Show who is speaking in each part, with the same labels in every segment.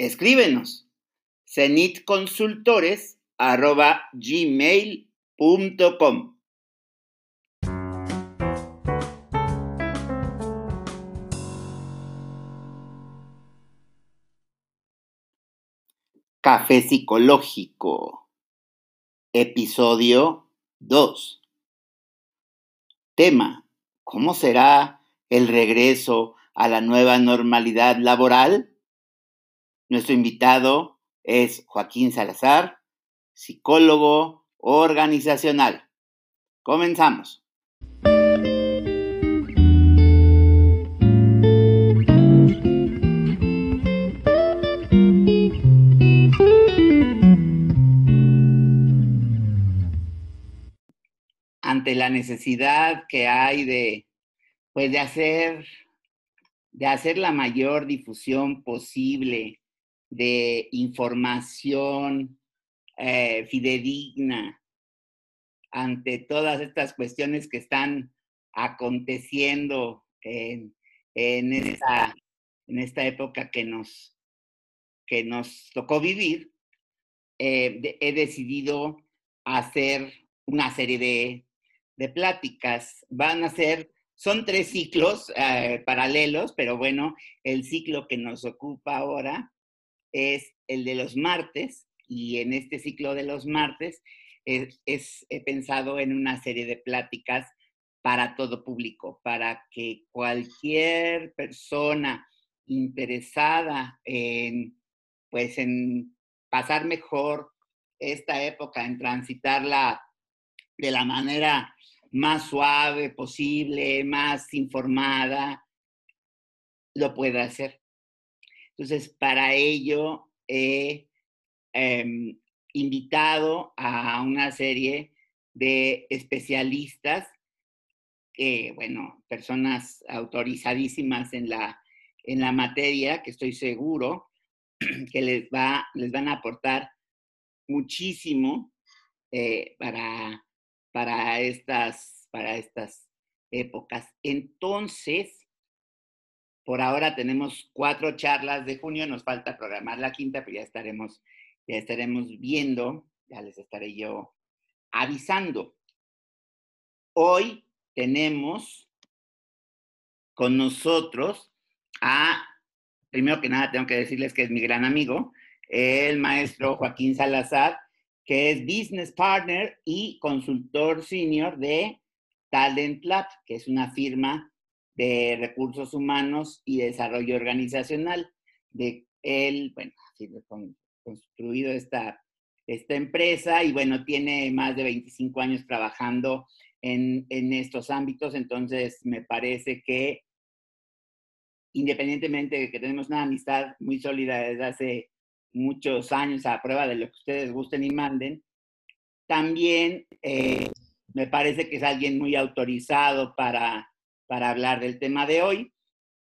Speaker 1: Escríbenos cenitconsultores.gmail.com Café Psicológico, episodio 2. Tema, ¿cómo será el regreso a la nueva normalidad laboral? Nuestro invitado es Joaquín Salazar, psicólogo organizacional. Comenzamos. Ante la necesidad que hay de, pues de hacer, de hacer la mayor difusión posible de información eh, fidedigna ante todas estas cuestiones que están aconteciendo en, esta, en esta, época que nos, que nos tocó vivir, eh, he decidido hacer una serie de, de, pláticas. Van a ser, son tres ciclos eh, paralelos, pero bueno, el ciclo que nos ocupa ahora es el de los martes y en este ciclo de los martes es, he pensado en una serie de pláticas para todo público, para que cualquier persona interesada en, pues, en pasar mejor esta época, en transitarla de la manera más suave posible, más informada, lo pueda hacer. Entonces, para ello he em, invitado a una serie de especialistas, bueno, personas autorizadísimas en la, en la materia, que estoy seguro que les, va, les van a aportar muchísimo eh, para, para, estas, para estas épocas. Entonces, por ahora tenemos cuatro charlas de junio, nos falta programar la quinta, pero ya estaremos, ya estaremos viendo, ya les estaré yo avisando. Hoy tenemos con nosotros a, primero que nada tengo que decirles que es mi gran amigo, el maestro Joaquín Salazar, que es business partner y consultor senior de Talent Lab, que es una firma de recursos humanos y desarrollo organizacional. De él, bueno, ha construido esta, esta empresa y bueno, tiene más de 25 años trabajando en, en estos ámbitos, entonces me parece que independientemente de que tenemos una amistad muy sólida desde hace muchos años a prueba de lo que ustedes gusten y manden, también eh, me parece que es alguien muy autorizado para para hablar del tema de hoy.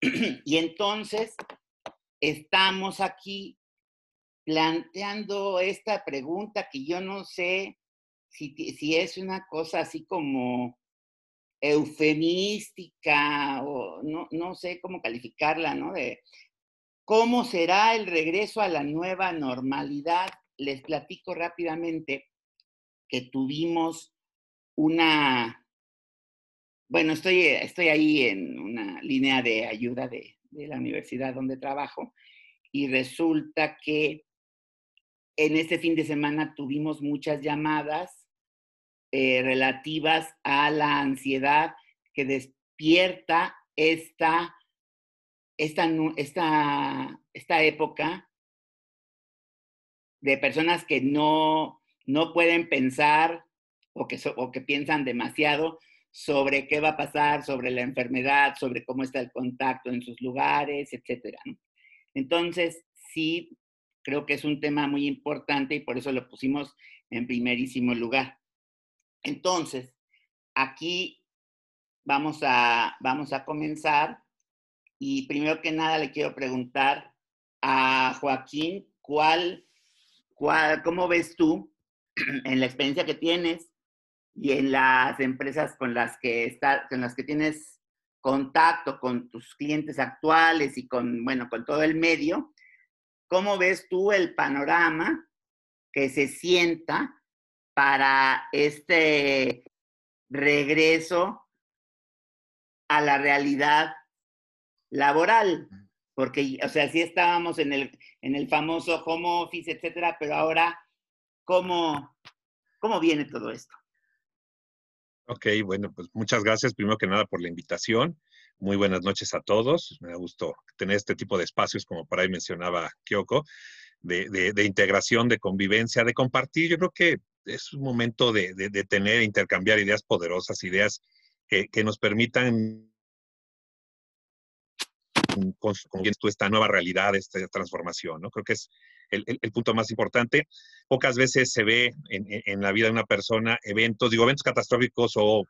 Speaker 1: y entonces estamos aquí planteando esta pregunta que yo no sé si, si es una cosa así como eufemística o no, no sé cómo calificarla, ¿no? De cómo será el regreso a la nueva normalidad. Les platico rápidamente que tuvimos una bueno, estoy, estoy ahí en una línea de ayuda de, la universidad donde trabajo y resulta que en este fin de semana tuvimos muchas llamadas eh, relativas a la ansiedad que despierta esta, esta, esta, esta época de personas que no, no pueden pensar o que, o que piensan demasiado sobre qué va a pasar, sobre la enfermedad, sobre cómo está el contacto en sus lugares, etc. Entonces, sí creo que es un tema muy importante y por eso lo pusimos en primerísimo lugar. Entonces, aquí vamos a, vamos a comenzar y primero que nada le quiero preguntar a Joaquín, ¿cuál, cuál, ¿cómo ves tú en la experiencia que tienes y en las empresas con las que, está, con las que tienes contacto con tus clientes actuales y con, bueno, con todo el medio, ¿cómo ves tú el panorama que se sienta para este regreso a la realidad laboral? Porque, o sea, sí estábamos en el, en el famoso home office, etcétera, pero ahora, ¿cómo, cómo viene todo esto?
Speaker 2: Ok, bueno, pues muchas gracias primero que nada por la invitación. Muy buenas noches a todos. Me da gusto tener este tipo de espacios, como por ahí mencionaba Kyoko, de, de, integración, de convivencia, de compartir. Yo creo que es un momento de, de tener, intercambiar ideas poderosas, ideas que, nos permitan con, esta nueva realidad, esta transformación, ¿no? Creo que es el, punto más importante. Pocas veces se ve en, la vida de una persona eventos, digo, eventos catastróficos o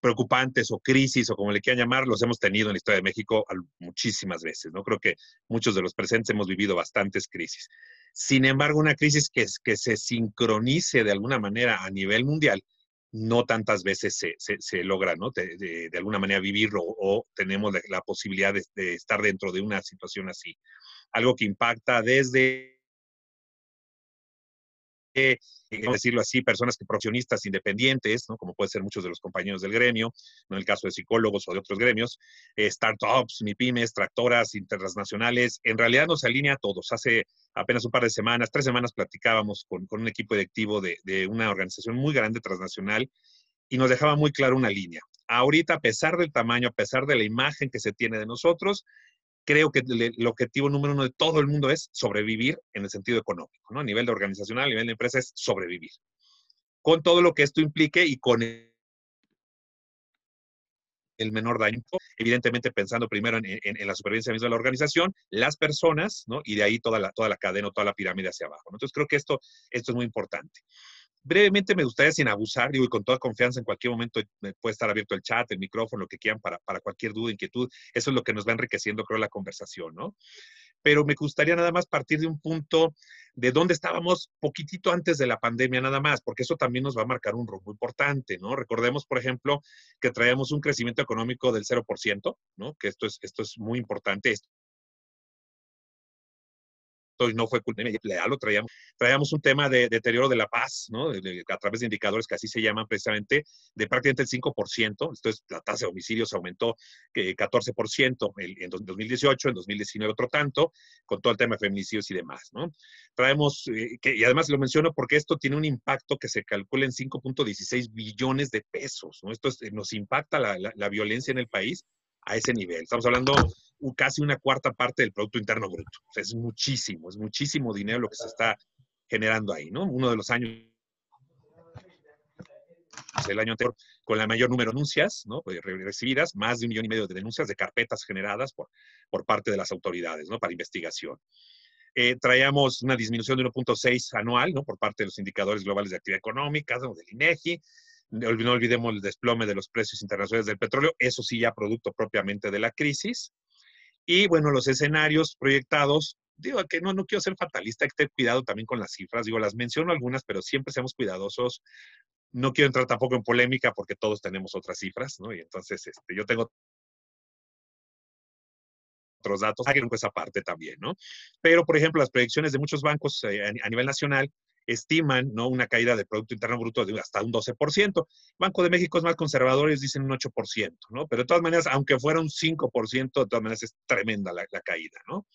Speaker 2: preocupantes o crisis o como le quieran llamar, los hemos tenido en la historia de México muchísimas veces, ¿no? Creo que muchos de los presentes hemos vivido bastantes crisis. Sin embargo, una crisis que, que se sincronice de alguna manera a nivel mundial, no tantas veces se, se, logra, ¿no? De, alguna manera vivirlo o, tenemos la, posibilidad de, estar dentro de una situación así. Algo que impacta desde eh, decirlo así, personas que profesionistas independientes, ¿no? como pueden ser muchos de los compañeros del gremio, ¿no? en el caso de psicólogos o de otros gremios, eh, startups, MIPIMES, tractoras internacionales, en realidad nos alinea a todos. Hace apenas un par de semanas, tres semanas platicábamos con, con un equipo directivo de, de una organización muy grande transnacional y nos dejaba muy claro una línea. Ahorita, a pesar del tamaño, a pesar de la imagen que se tiene de nosotros, creo que el, objetivo número uno de todo el mundo es sobrevivir en el sentido económico, ¿no? A nivel de organizacional, a nivel de empresa es sobrevivir. Con todo lo que esto implique y con el, menor daño, evidentemente pensando primero en, la supervivencia misma de la organización, las personas, ¿no? Y de ahí toda la, toda la cadena, toda la pirámide hacia abajo. Entonces creo que esto, esto es muy importante. Brevemente me gustaría, sin abusar, digo, y con toda confianza, en cualquier momento puede estar abierto el chat, el micrófono, lo que quieran para, para cualquier duda, inquietud. Eso es lo que nos va enriqueciendo, creo, la conversación, ¿no? Pero me gustaría nada más partir de un punto de dónde estábamos poquitito antes de la pandemia nada más, porque eso también nos va a marcar un rumbo importante, ¿no? Recordemos, por ejemplo, que traíamos un crecimiento económico del 0%, ¿no? Que esto es, esto es muy importante y no fue culpa lo traíamos. Traíamos un tema de, deterioro de la paz, ¿no? a través de indicadores que así se llaman precisamente, de prácticamente el 5%. Entonces, la tasa de homicidios aumentó que 14% en 2018, en 2019 otro tanto, con todo el tema de feminicidios y demás, ¿no? Traemos, eh, y además lo menciono porque esto tiene un impacto que se calcula en 5.16 billones de pesos, ¿no? Esto nos impacta la, la violencia en el país a ese nivel. Estamos hablando casi una cuarta parte del Producto Interno Bruto. O sea, es muchísimo, es muchísimo dinero lo que se está generando ahí, ¿no? Uno de los años, el año anterior, con el mayor número de denuncias, ¿no? Recibidas, más de un millón y medio de denuncias de carpetas generadas por, por parte de las autoridades, ¿no? Para investigación. Eh, traíamos una disminución de 1.6 anual, ¿no? Por parte de los indicadores globales de actividad económica, del INEGI, no olvidemos el desplome de los precios internacionales del petróleo, eso sí ya producto propiamente de la crisis. Y bueno, los escenarios proyectados, digo que no, no quiero ser fatalista, hay que tener cuidado también con las cifras, digo, las menciono algunas, pero siempre seamos cuidadosos. No quiero entrar tampoco en polémica porque todos tenemos otras cifras, ¿no? Y entonces este, yo tengo otros datos, hay que esa parte también, ¿no? Pero, por ejemplo, las proyecciones de muchos bancos eh, a nivel nacional estiman ¿no? una caída del Producto Interno Bruto de hasta un 12%. Banco de México es más conservadores, dicen un 8%, ¿no? Pero de todas maneras, aunque fuera un 5%, de todas maneras es tremenda la, caída, ¿no?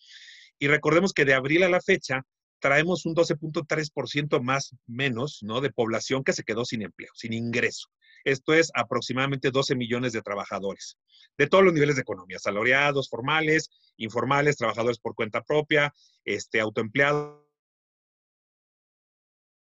Speaker 2: Y recordemos que de abril a la fecha traemos un 12.3% más menos, ¿no? De población que se quedó sin empleo, sin ingreso. Esto es aproximadamente 12 millones de trabajadores de todos los niveles de economía, salariados, formales, informales, trabajadores por cuenta propia, este, autoempleados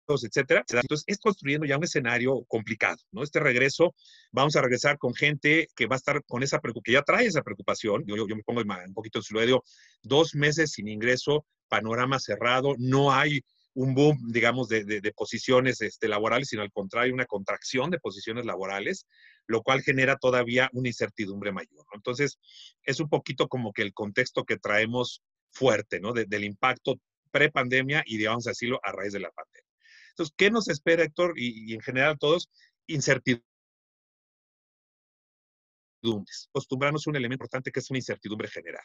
Speaker 2: etcétera. Entonces, es construyendo ya un escenario complicado, ¿no? Este regreso, vamos a regresar con gente que va a estar con esa preocupación, que ya trae esa preocupación. Yo, yo, me pongo un poquito en su medio, dos meses sin ingreso, panorama cerrado, no hay un boom, digamos, de, de, posiciones este, laborales, sino al contrario, una contracción de posiciones laborales, lo cual genera todavía una incertidumbre mayor. Entonces, es un poquito como que el contexto que traemos fuerte, ¿no? del impacto pre-pandemia y, digamos, decirlo, a raíz de la pandemia. Entonces, ¿qué nos espera, Héctor? Y, en general todos, incertidumbres. Acostumbrarnos a un elemento importante que es una incertidumbre general.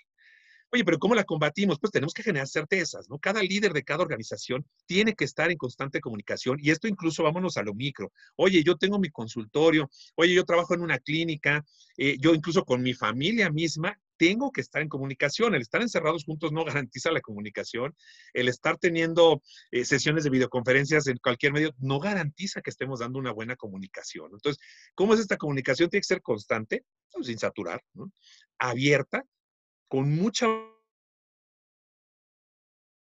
Speaker 2: Oye, pero ¿cómo la combatimos? Pues tenemos que generar certezas, ¿no? Cada líder de cada organización tiene que estar en constante comunicación y esto incluso vámonos a lo micro. Oye, yo tengo mi consultorio, oye, yo trabajo en una clínica, eh, yo incluso con mi familia misma tengo que estar en comunicación. El estar encerrados juntos no garantiza la comunicación. El estar teniendo eh, sesiones de videoconferencias en cualquier medio no garantiza que estemos dando una buena comunicación. Entonces, ¿cómo es esta comunicación? Tiene que ser constante, sin saturar, abierta, con mucha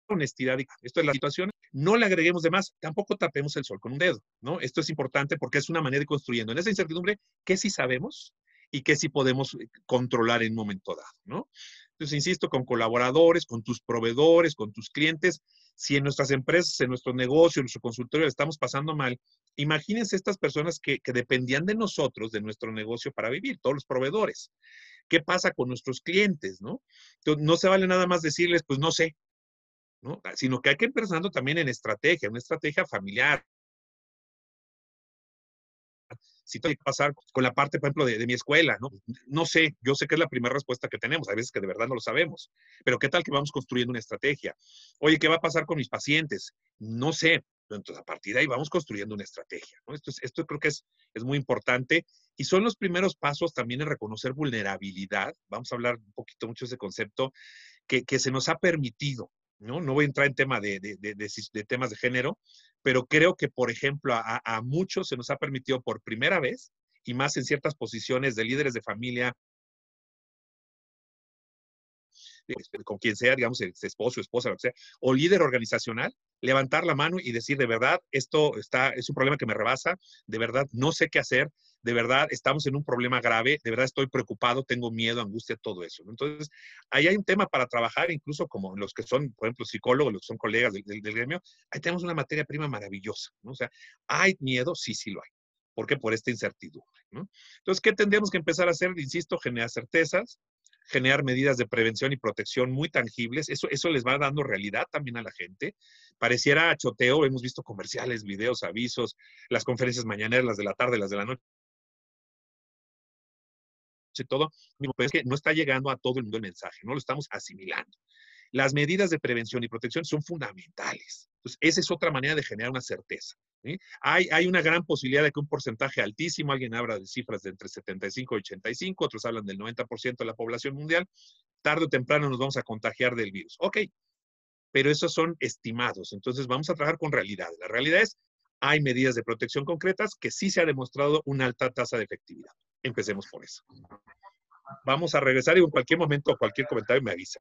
Speaker 2: honestidad. Esto es la situación. No le agreguemos de más, tampoco tapemos el sol con un dedo, ¿no? Esto es importante porque es una manera de construyendo en esa incertidumbre qué sí sabemos y qué sí podemos eh, controlar en un momento dado, ¿no? Entonces, insisto, con colaboradores, con tus proveedores, con tus clientes, si en nuestras empresas, en nuestro negocio, en nuestro consultorio estamos pasando mal, imagínense estas personas que, que dependían de nosotros, de nuestro negocio para vivir, todos los proveedores qué pasa con nuestros clientes, ¿no? Entonces, no se vale nada más decirles, pues no sé, ¿no? Sino que hay que ir pensando también en estrategia, una estrategia familiar. Si tengo que pasar con la parte, por ejemplo, de, de, mi escuela, ¿no? No sé, yo sé que es la primera respuesta que tenemos, hay veces que de verdad no lo sabemos, pero ¿qué tal que vamos construyendo una estrategia? Oye, ¿qué va a pasar con mis pacientes? No sé, entonces, a partir de ahí vamos construyendo una estrategia. ¿no? Esto, esto creo que es, es muy importante y son los primeros pasos también en reconocer vulnerabilidad. Vamos a hablar un poquito mucho de ese concepto que, que se nos ha permitido. ¿no? no voy a entrar en tema de, de, de, de, temas de género, pero creo que, por ejemplo, a, a muchos se nos ha permitido por primera vez y más en ciertas posiciones de líderes de familia, con quien sea, digamos, el esposo, esposa, lo que sea, o líder organizacional, levantar la mano y decir, de verdad, esto está, es un problema que me rebasa, de verdad, no sé qué hacer, de verdad, estamos en un problema grave, de verdad estoy preocupado, tengo miedo, angustia, todo eso. Entonces, ahí hay un tema para trabajar, incluso como los que son, por ejemplo, psicólogos, los que son colegas del gremio, ahí tenemos una materia prima maravillosa, ¿no? O sea, ¿hay miedo? Sí, sí lo hay. ¿Por qué? Por esta incertidumbre, ¿no? Entonces, ¿qué tendríamos que empezar a hacer? Insisto, generar certezas, generar medidas de prevención y protección muy tangibles. Eso, eso les va dando realidad también a la gente. Pareciera choteo, hemos visto comerciales, videos, avisos, las conferencias mañaneras, las de la tarde, las de la noche todo, pero es que no está llegando a todo el mundo el mensaje, no lo estamos asimilando. Las medidas de prevención y protección son fundamentales. Entonces, esa es otra manera de generar una certeza. hay una gran posibilidad de que un porcentaje altísimo, alguien habla de cifras de entre 75 y 85, otros hablan del 90% de la población mundial, tarde o temprano nos vamos a contagiar del virus. Ok, pero esos son estimados. Entonces, vamos a trabajar con realidad. La realidad es, hay medidas de protección concretas que sí se ha demostrado una alta tasa de efectividad. Empecemos por eso. Vamos a regresar y en cualquier momento, cualquier comentario me avisa.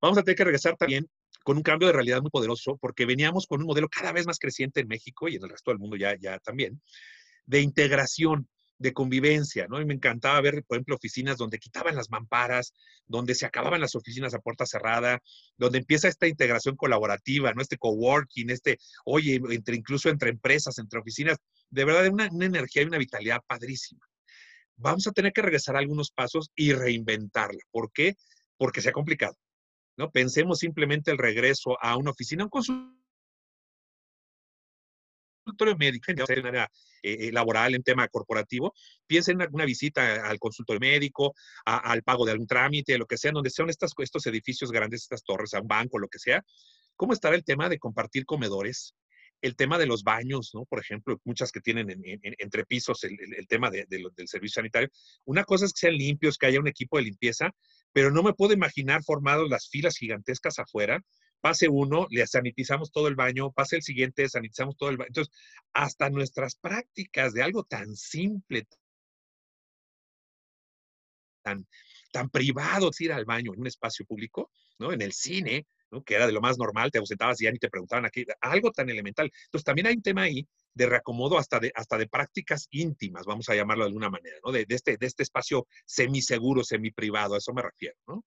Speaker 2: Vamos a tener que regresar también con un cambio de realidad muy poderoso, porque veníamos con un modelo cada vez más creciente en México y en el resto del mundo ya, ya también, de integración, de convivencia, ¿no? Y me encantaba ver, por ejemplo, oficinas donde quitaban las mamparas, donde se acababan las oficinas a puerta cerrada, donde empieza esta integración colaborativa, ¿no? Este coworking, este, oye, entre, incluso entre empresas, entre oficinas, de verdad, una, una energía y una vitalidad padrísima. Vamos a tener que regresar a algunos pasos y reinventarla. ¿Por qué? Porque se ha complicado. ¿No? Pensemos simplemente el regreso a una oficina, un consultorio médico, en área eh, laboral, en tema corporativo, piensen en una visita al consultorio médico, al pago de algún trámite, lo que sea, donde sean estos edificios grandes, estas torres, a un banco, lo que sea. ¿Cómo estará el tema de compartir comedores? el tema de los baños, ¿no? Por ejemplo, muchas que tienen en, en, entre pisos el, tema de, de, del servicio sanitario. Una cosa es que sean limpios, que haya un equipo de limpieza, pero no me puedo imaginar formados las filas gigantescas afuera. Pase uno, le sanitizamos todo el baño, pase el siguiente, sanitizamos todo el baño. Entonces, hasta nuestras prácticas de algo tan simple, tan, tan privado, ir al baño en un espacio público, ¿no? En el cine, ¿no? que era de lo más normal, te ausentabas y ya ni te preguntaban aquí, algo tan elemental. Entonces también hay un tema ahí de reacomodo hasta de, hasta de prácticas íntimas, vamos a llamarlo de alguna manera, ¿no? de, de este, de este espacio semiseguro, semiprivado, a eso me refiero. ¿no?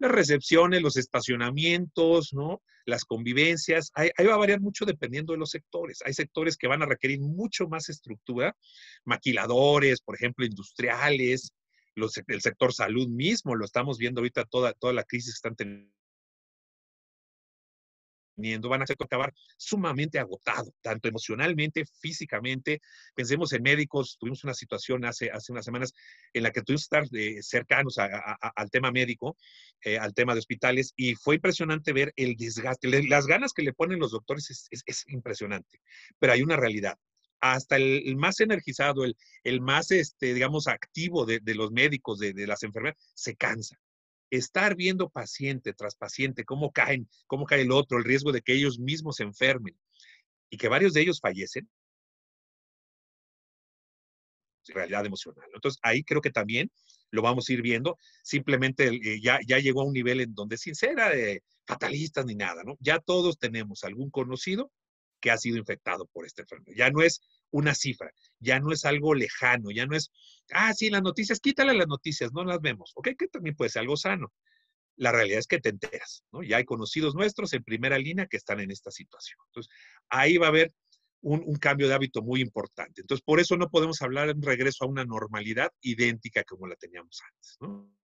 Speaker 2: las recepciones, los estacionamientos, ¿no? Las convivencias, ahí, va a variar mucho dependiendo de los sectores. Hay sectores que van a requerir mucho más estructura, maquiladores, por ejemplo, industriales, los, el sector salud mismo, lo estamos viendo ahorita toda, toda la crisis que están teniendo van a acabar sumamente agotado, tanto emocionalmente, físicamente. Pensemos en médicos, tuvimos una situación hace, hace unas semanas en la que tuvimos que estar eh, cercanos al tema médico, eh, al tema de hospitales, y fue impresionante ver el desgaste, las ganas que le ponen los doctores es, impresionante, pero hay una realidad hasta el, más energizado, el, el, más, este, digamos, activo de, de los médicos, de, de, las enfermeras, se cansa estar viendo paciente tras paciente, cómo caen, cómo cae el otro, el riesgo de que ellos mismos se enfermen y que varios de ellos fallecen, realidad emocional. Entonces, ahí creo que también lo vamos a ir viendo. Simplemente eh, ya, ya llegó a un nivel en donde, sin ser de fatalistas ni nada, ¿no? Ya todos tenemos algún conocido que ha sido infectado por esta enfermedad. Ya no es una cifra, ya no es algo lejano, ya no es, ah, sí, las noticias, quítale las noticias, no las vemos, ¿ok? Que también puede ser algo sano. La realidad es que te enteras, ¿no? Ya hay conocidos nuestros en primera línea que están en esta situación. Entonces, ahí va a haber un, cambio de hábito muy importante. Entonces, por eso no podemos hablar en regreso a una normalidad idéntica como la teníamos antes, ¿no?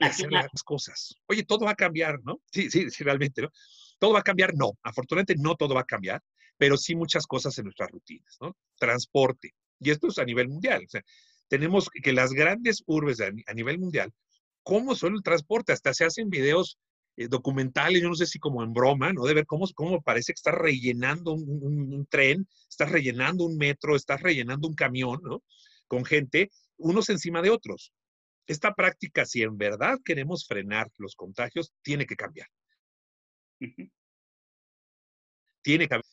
Speaker 2: Hacer las cosas. Oye, todo va a cambiar, ¿no? Sí, sí, sí, realmente, ¿no? ¿Todo va a cambiar? No. Afortunadamente no todo va a cambiar, pero sí muchas cosas en nuestras rutinas, ¿no? Transporte. Y esto es a nivel mundial. O sea, tenemos que las grandes urbes a nivel mundial, ¿cómo son el transporte? Hasta se hacen videos eh, documentales, yo no sé si como en broma, ¿no? De ver cómo, cómo parece que estás rellenando un, tren, estás rellenando un metro, estás rellenando un camión, ¿no? Con gente, unos encima de otros. Esta práctica, si en verdad queremos frenar los contagios, tiene que cambiar. Tiene que haber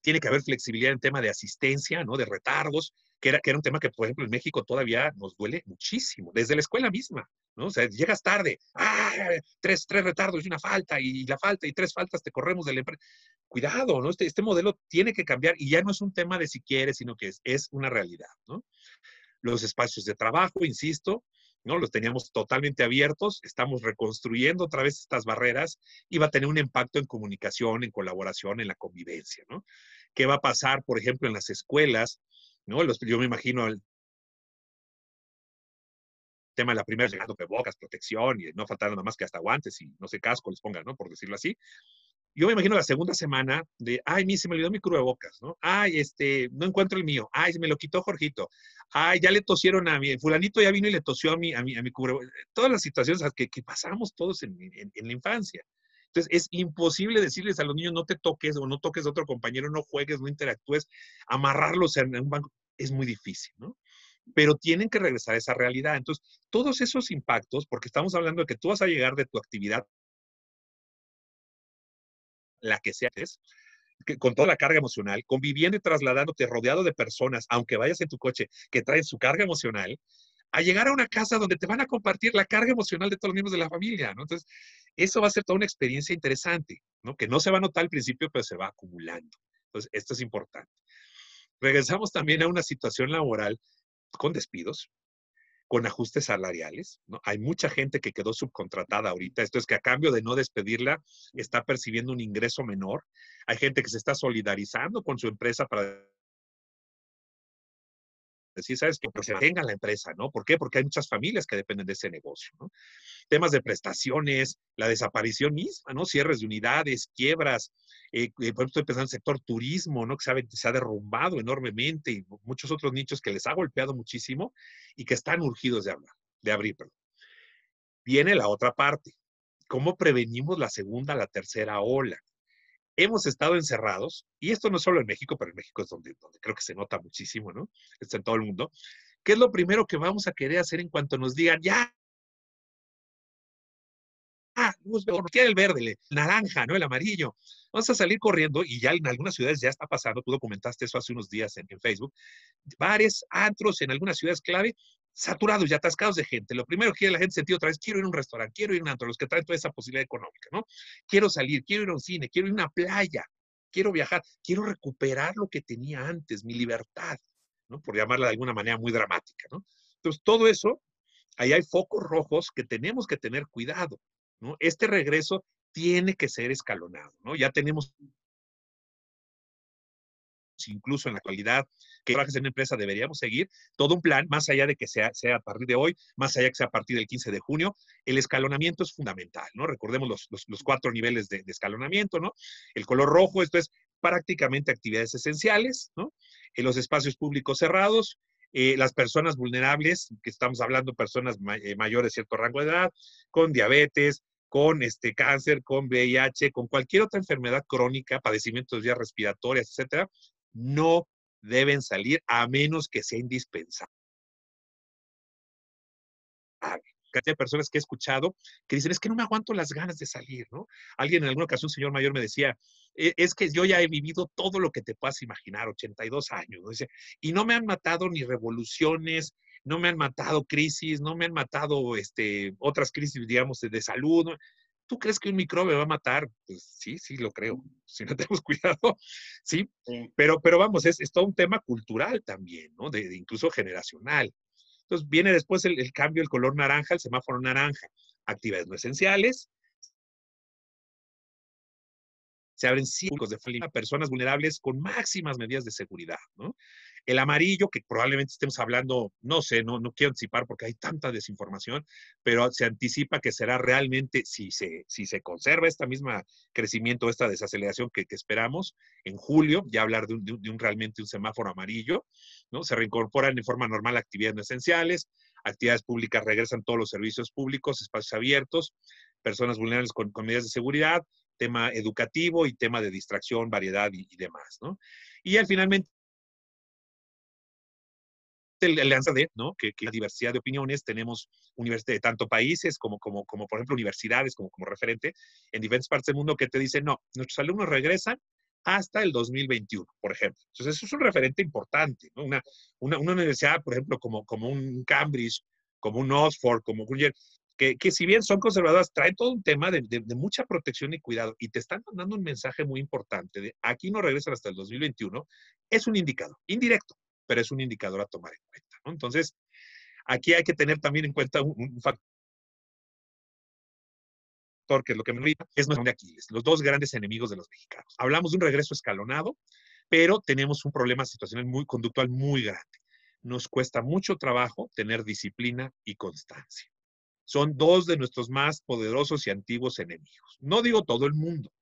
Speaker 2: tiene que haber flexibilidad en tema de asistencia, ¿no? De retardos, que era, que era un tema que, por ejemplo, en México todavía nos duele muchísimo, desde la escuela misma, ¿no? O sea, llegas tarde, ¡ah! Tres, tres retardos y una falta, y la falta, y tres faltas, te corremos de la empresa. Cuidado, ¿no? Este, este modelo tiene que cambiar y ya no es un tema de si quieres, sino que es, es una realidad, ¿no? Los espacios de trabajo, insisto, ¿no? Los teníamos totalmente abiertos, estamos reconstruyendo otra vez estas barreras y va a tener un impacto en comunicación, en colaboración, en la convivencia, ¿no? ¿Qué va a pasar, por ejemplo, en las escuelas? ¿no? Los, yo me imagino el tema de la primera llegando bocas, protección y no faltar nada más que hasta guantes y no sé, casco les pongan, ¿no? Por decirlo así yo me imagino la segunda semana de, ay, mi, se me olvidó mi bocas, ¿no? Ay, este, no encuentro el mío. Ay, se me lo quitó Jorgito. Ay, ya le tosieron a mi, fulanito ya vino y le tosió a mi, a mi, a mi Todas las situaciones que, que pasamos todos en, en, la infancia. Entonces, es imposible decirles a los niños, no te toques o no toques a otro compañero, no juegues, no interactúes, amarrarlos en un banco. Es muy difícil, ¿no? Pero tienen que regresar a esa realidad. Entonces, todos esos impactos, porque estamos hablando de que tú vas a llegar de tu actividad la que sea, con toda la carga emocional, conviviendo y trasladándote rodeado de personas, aunque vayas en tu coche, que traen su carga emocional, a llegar a una casa donde te van a compartir la carga emocional de todos los miembros de la familia, ¿no? Entonces, eso va a ser toda una experiencia interesante, ¿no? Que no se va a notar al principio, pero se va acumulando. Entonces, esto es importante. Regresamos también a una situación laboral con despidos, con ajustes salariales. ¿no? Hay mucha gente que quedó subcontratada ahorita. Esto es que a cambio de no despedirla, está percibiendo un ingreso menor. Hay gente que se está solidarizando con su empresa para decir, ¿sabes pues se tenga la empresa, ¿no? ¿Por qué? Porque hay muchas familias que dependen de ese negocio, ¿no? Temas de prestaciones, la desaparición misma, ¿no? Cierres de unidades, quiebras, eh, eh, por ejemplo, estoy pensando en el sector turismo, ¿no? Que se se ha derrumbado enormemente y muchos otros nichos que les ha golpeado muchísimo y que están urgidos de hablar, de abrir, perdón. Viene la otra parte. ¿Cómo prevenimos la segunda, la tercera ola? Hemos estado encerrados, y esto no solo en México, pero en México es donde, creo que se nota muchísimo, ¿no? Está en todo el mundo. ¿Qué es lo primero que vamos a querer hacer en cuanto nos digan, ya, ah, quiere el verde, el naranja, ¿no? El amarillo. Vamos a salir corriendo y ya en algunas ciudades ya está pasando, tú documentaste eso hace unos días en, en Facebook, bares, antros en algunas ciudades clave, saturados y atascados de gente. Lo primero que la gente sentir otra vez, quiero ir a un restaurante, quiero ir a un antro, los que traen toda esa posibilidad económica, ¿no? Quiero salir, quiero ir a un cine, quiero ir a una playa, quiero viajar, quiero recuperar lo que tenía antes, mi libertad, ¿no? Por llamarla de alguna manera muy dramática, ¿no? Entonces, todo eso, ahí hay focos rojos que tenemos que tener cuidado, ¿no? Este regreso tiene que ser escalonado, ¿no? Ya tenemos incluso en la actualidad que trabajes en una empresa deberíamos seguir todo un plan, más allá de que sea, sea a partir de hoy, más allá de que sea a partir del 15 de junio, el escalonamiento es fundamental, ¿no? Recordemos los, los, cuatro niveles de, escalonamiento, ¿no? El color rojo, esto es prácticamente actividades esenciales, ¿no? En los espacios públicos cerrados, eh, las personas vulnerables, que estamos hablando personas eh, mayores de cierto rango de edad, con diabetes, con este cáncer, con VIH, con cualquier otra enfermedad crónica, padecimientos de vías respiratorias, etcétera, no deben salir a menos que sea indispensable. Hay personas que he escuchado que dicen, es que no me aguanto las ganas de salir, ¿no? Alguien en alguna ocasión, un señor mayor, me decía, e, es que yo ya he vivido todo lo que te puedas imaginar, 82 años, ¿no? Y no me han matado ni revoluciones, no me han matado crisis, no me han matado este, otras crisis, digamos, de, salud. ¿Tú crees que un microbio va a matar? Pues sí, sí, lo creo. Si no tenemos cuidado, sí. Pero, pero vamos, es, es, todo un tema cultural también, ¿no? De, incluso generacional. Entonces viene después el, el, cambio, el color naranja, el semáforo naranja. Actividades no esenciales. Se abren círculos de personas vulnerables con máximas medidas de seguridad, ¿no? El amarillo, que probablemente estemos hablando, no sé, no, no quiero anticipar porque hay tanta desinformación, pero se anticipa que será realmente, si se, si se conserva esta misma crecimiento, esta desaceleración que, esperamos, en julio, ya hablar de un, realmente un semáforo amarillo, ¿no? Se reincorporan de forma normal actividades no esenciales, actividades públicas regresan todos los servicios públicos, espacios abiertos, personas vulnerables con, medidas de seguridad, tema educativo y tema de distracción, variedad y, y demás, ¿no? Y al finalmente la alianza de, ¿no? Que, la diversidad de opiniones, tenemos universidades de tanto países como, como, como, por ejemplo, universidades como, como referente en diferentes partes del mundo que te dicen, no, nuestros alumnos regresan hasta el 2021, por ejemplo. Entonces, eso es un referente importante, ¿no? Una, una, una universidad, por ejemplo, como, como un Cambridge, como un Oxford, como un que, que, si bien son conservadoras, traen todo un tema de, de, de, mucha protección y cuidado y te están mandando un mensaje muy importante de aquí no regresan hasta el 2021, es un indicador, indirecto, pero es un indicador a tomar en cuenta. ¿no? Entonces, aquí hay que tener también en cuenta un, factor que es lo que me es nuestro de Aquiles, los dos grandes enemigos de los mexicanos. Hablamos de un regreso escalonado, pero tenemos un problema situacional muy conductual muy grande. Nos cuesta mucho trabajo tener disciplina y constancia. Son dos de nuestros más poderosos y antiguos enemigos. No digo todo el mundo.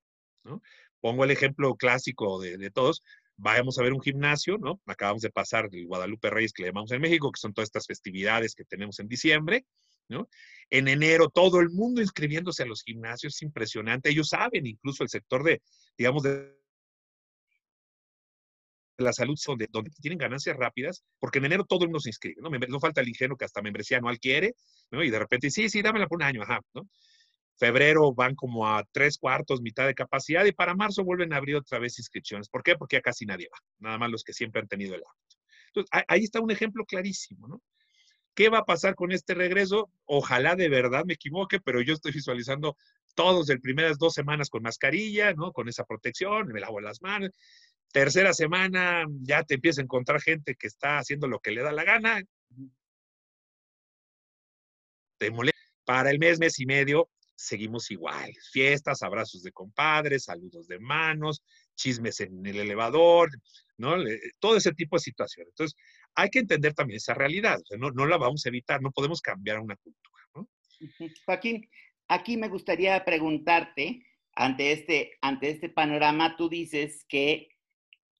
Speaker 2: Pongo el ejemplo clásico de todos, vamos a ver un gimnasio, ¿no? Acabamos de pasar el Guadalupe Reyes que le llamamos en México, que son todas estas festividades que tenemos en diciembre, ¿no? En enero todo el mundo inscribiéndose a los gimnasios, es impresionante. Ellos saben, incluso el sector de, digamos, de la salud donde, donde tienen ganancias rápidas, porque en enero todo el mundo se inscribe, ¿no? No falta el ingenuo que hasta membresía anual quiere, ¿no? Y de repente, sí, sí, dámela por un año, ajá, ¿no? Febrero van como a tres cuartos, mitad de capacidad y para marzo vuelven a abrir otra vez inscripciones. ¿Por qué? Porque ya casi nadie va, nada más los que siempre han tenido el hábito. Entonces, ahí está un ejemplo clarísimo, ¿no? ¿Qué va a pasar con este regreso? Ojalá de verdad me equivoque, pero yo estoy visualizando todos el primeras dos semanas con mascarilla, ¿no? Con esa protección, me lavo las manos. Tercera semana ya te empieza a encontrar gente que está haciendo lo que le da la gana. Te molesta. Para el mes, mes y medio, seguimos igual. Fiestas, abrazos de compadres, saludos de manos, chismes en el elevador, ¿no? Todo ese tipo de situaciones. Entonces, hay que entender también esa realidad. no, no, la vamos a evitar, no podemos cambiar una cultura.
Speaker 1: Joaquín, aquí me gustaría preguntarte, ante este, ante este panorama, tú dices que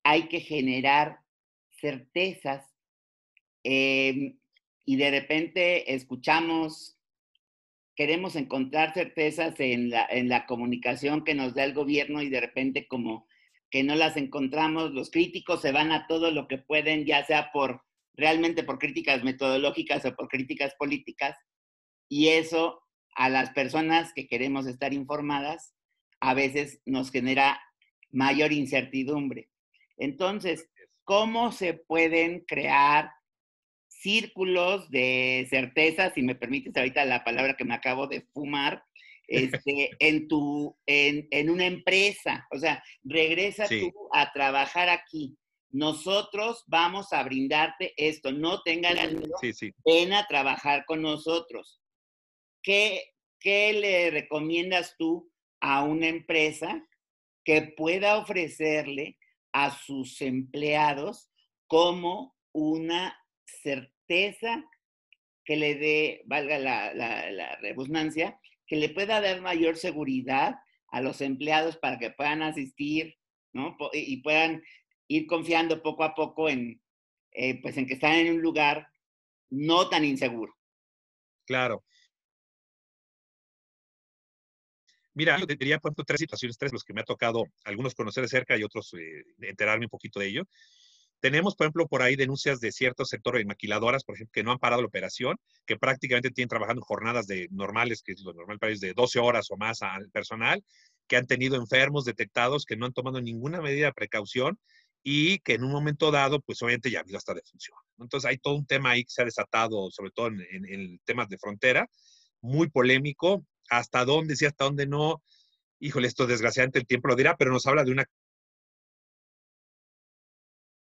Speaker 1: hay que generar certezas em, y de repente escuchamos queremos encontrar certezas en la, en la comunicación que nos da el gobierno y de repente como que no las encontramos, los críticos se van a todo lo que pueden, ya sea por realmente por críticas metodológicas o por críticas políticas, y eso a las personas que queremos estar informadas a veces nos genera mayor incertidumbre. Entonces, ¿cómo se pueden crear círculos de certeza, si me permites ahorita la palabra que me acabo de fumar, este, en, tu, en, una empresa. O sea, regresa tú a trabajar aquí. Nosotros vamos a brindarte esto. No tengan miedo. Ven a trabajar con nosotros. ¿Qué, ¿Qué le recomiendas tú a una empresa que pueda ofrecerle a sus empleados como una certeza que le dé, valga la, la, redundancia, que le pueda dar mayor seguridad a los empleados para que puedan asistir, ¿no? Y puedan ir confiando poco a poco en, eh, pues en que están en un lugar no tan inseguro.
Speaker 2: Claro. Mira, yo diría, por tres situaciones, tres los que me ha tocado algunos conocer de cerca y otros eh, enterarme un poquito de ello. Tenemos, por ejemplo, por ahí denuncias de ciertos sectores de maquiladoras, por ejemplo, que no han parado la operación, que prácticamente tienen trabajando jornadas de normales, que es lo normal para ellos, de 12 horas o más al personal, que han tenido enfermos detectados, que no han tomado ninguna medida de precaución y que en un momento dado, pues obviamente ya ha habido hasta defunción. Entonces hay todo un tema ahí que se ha desatado, sobre todo en, en temas de frontera, muy polémico, hasta dónde sí, hasta dónde no. Híjole, esto desgraciadamente el tiempo lo dirá, pero nos habla de una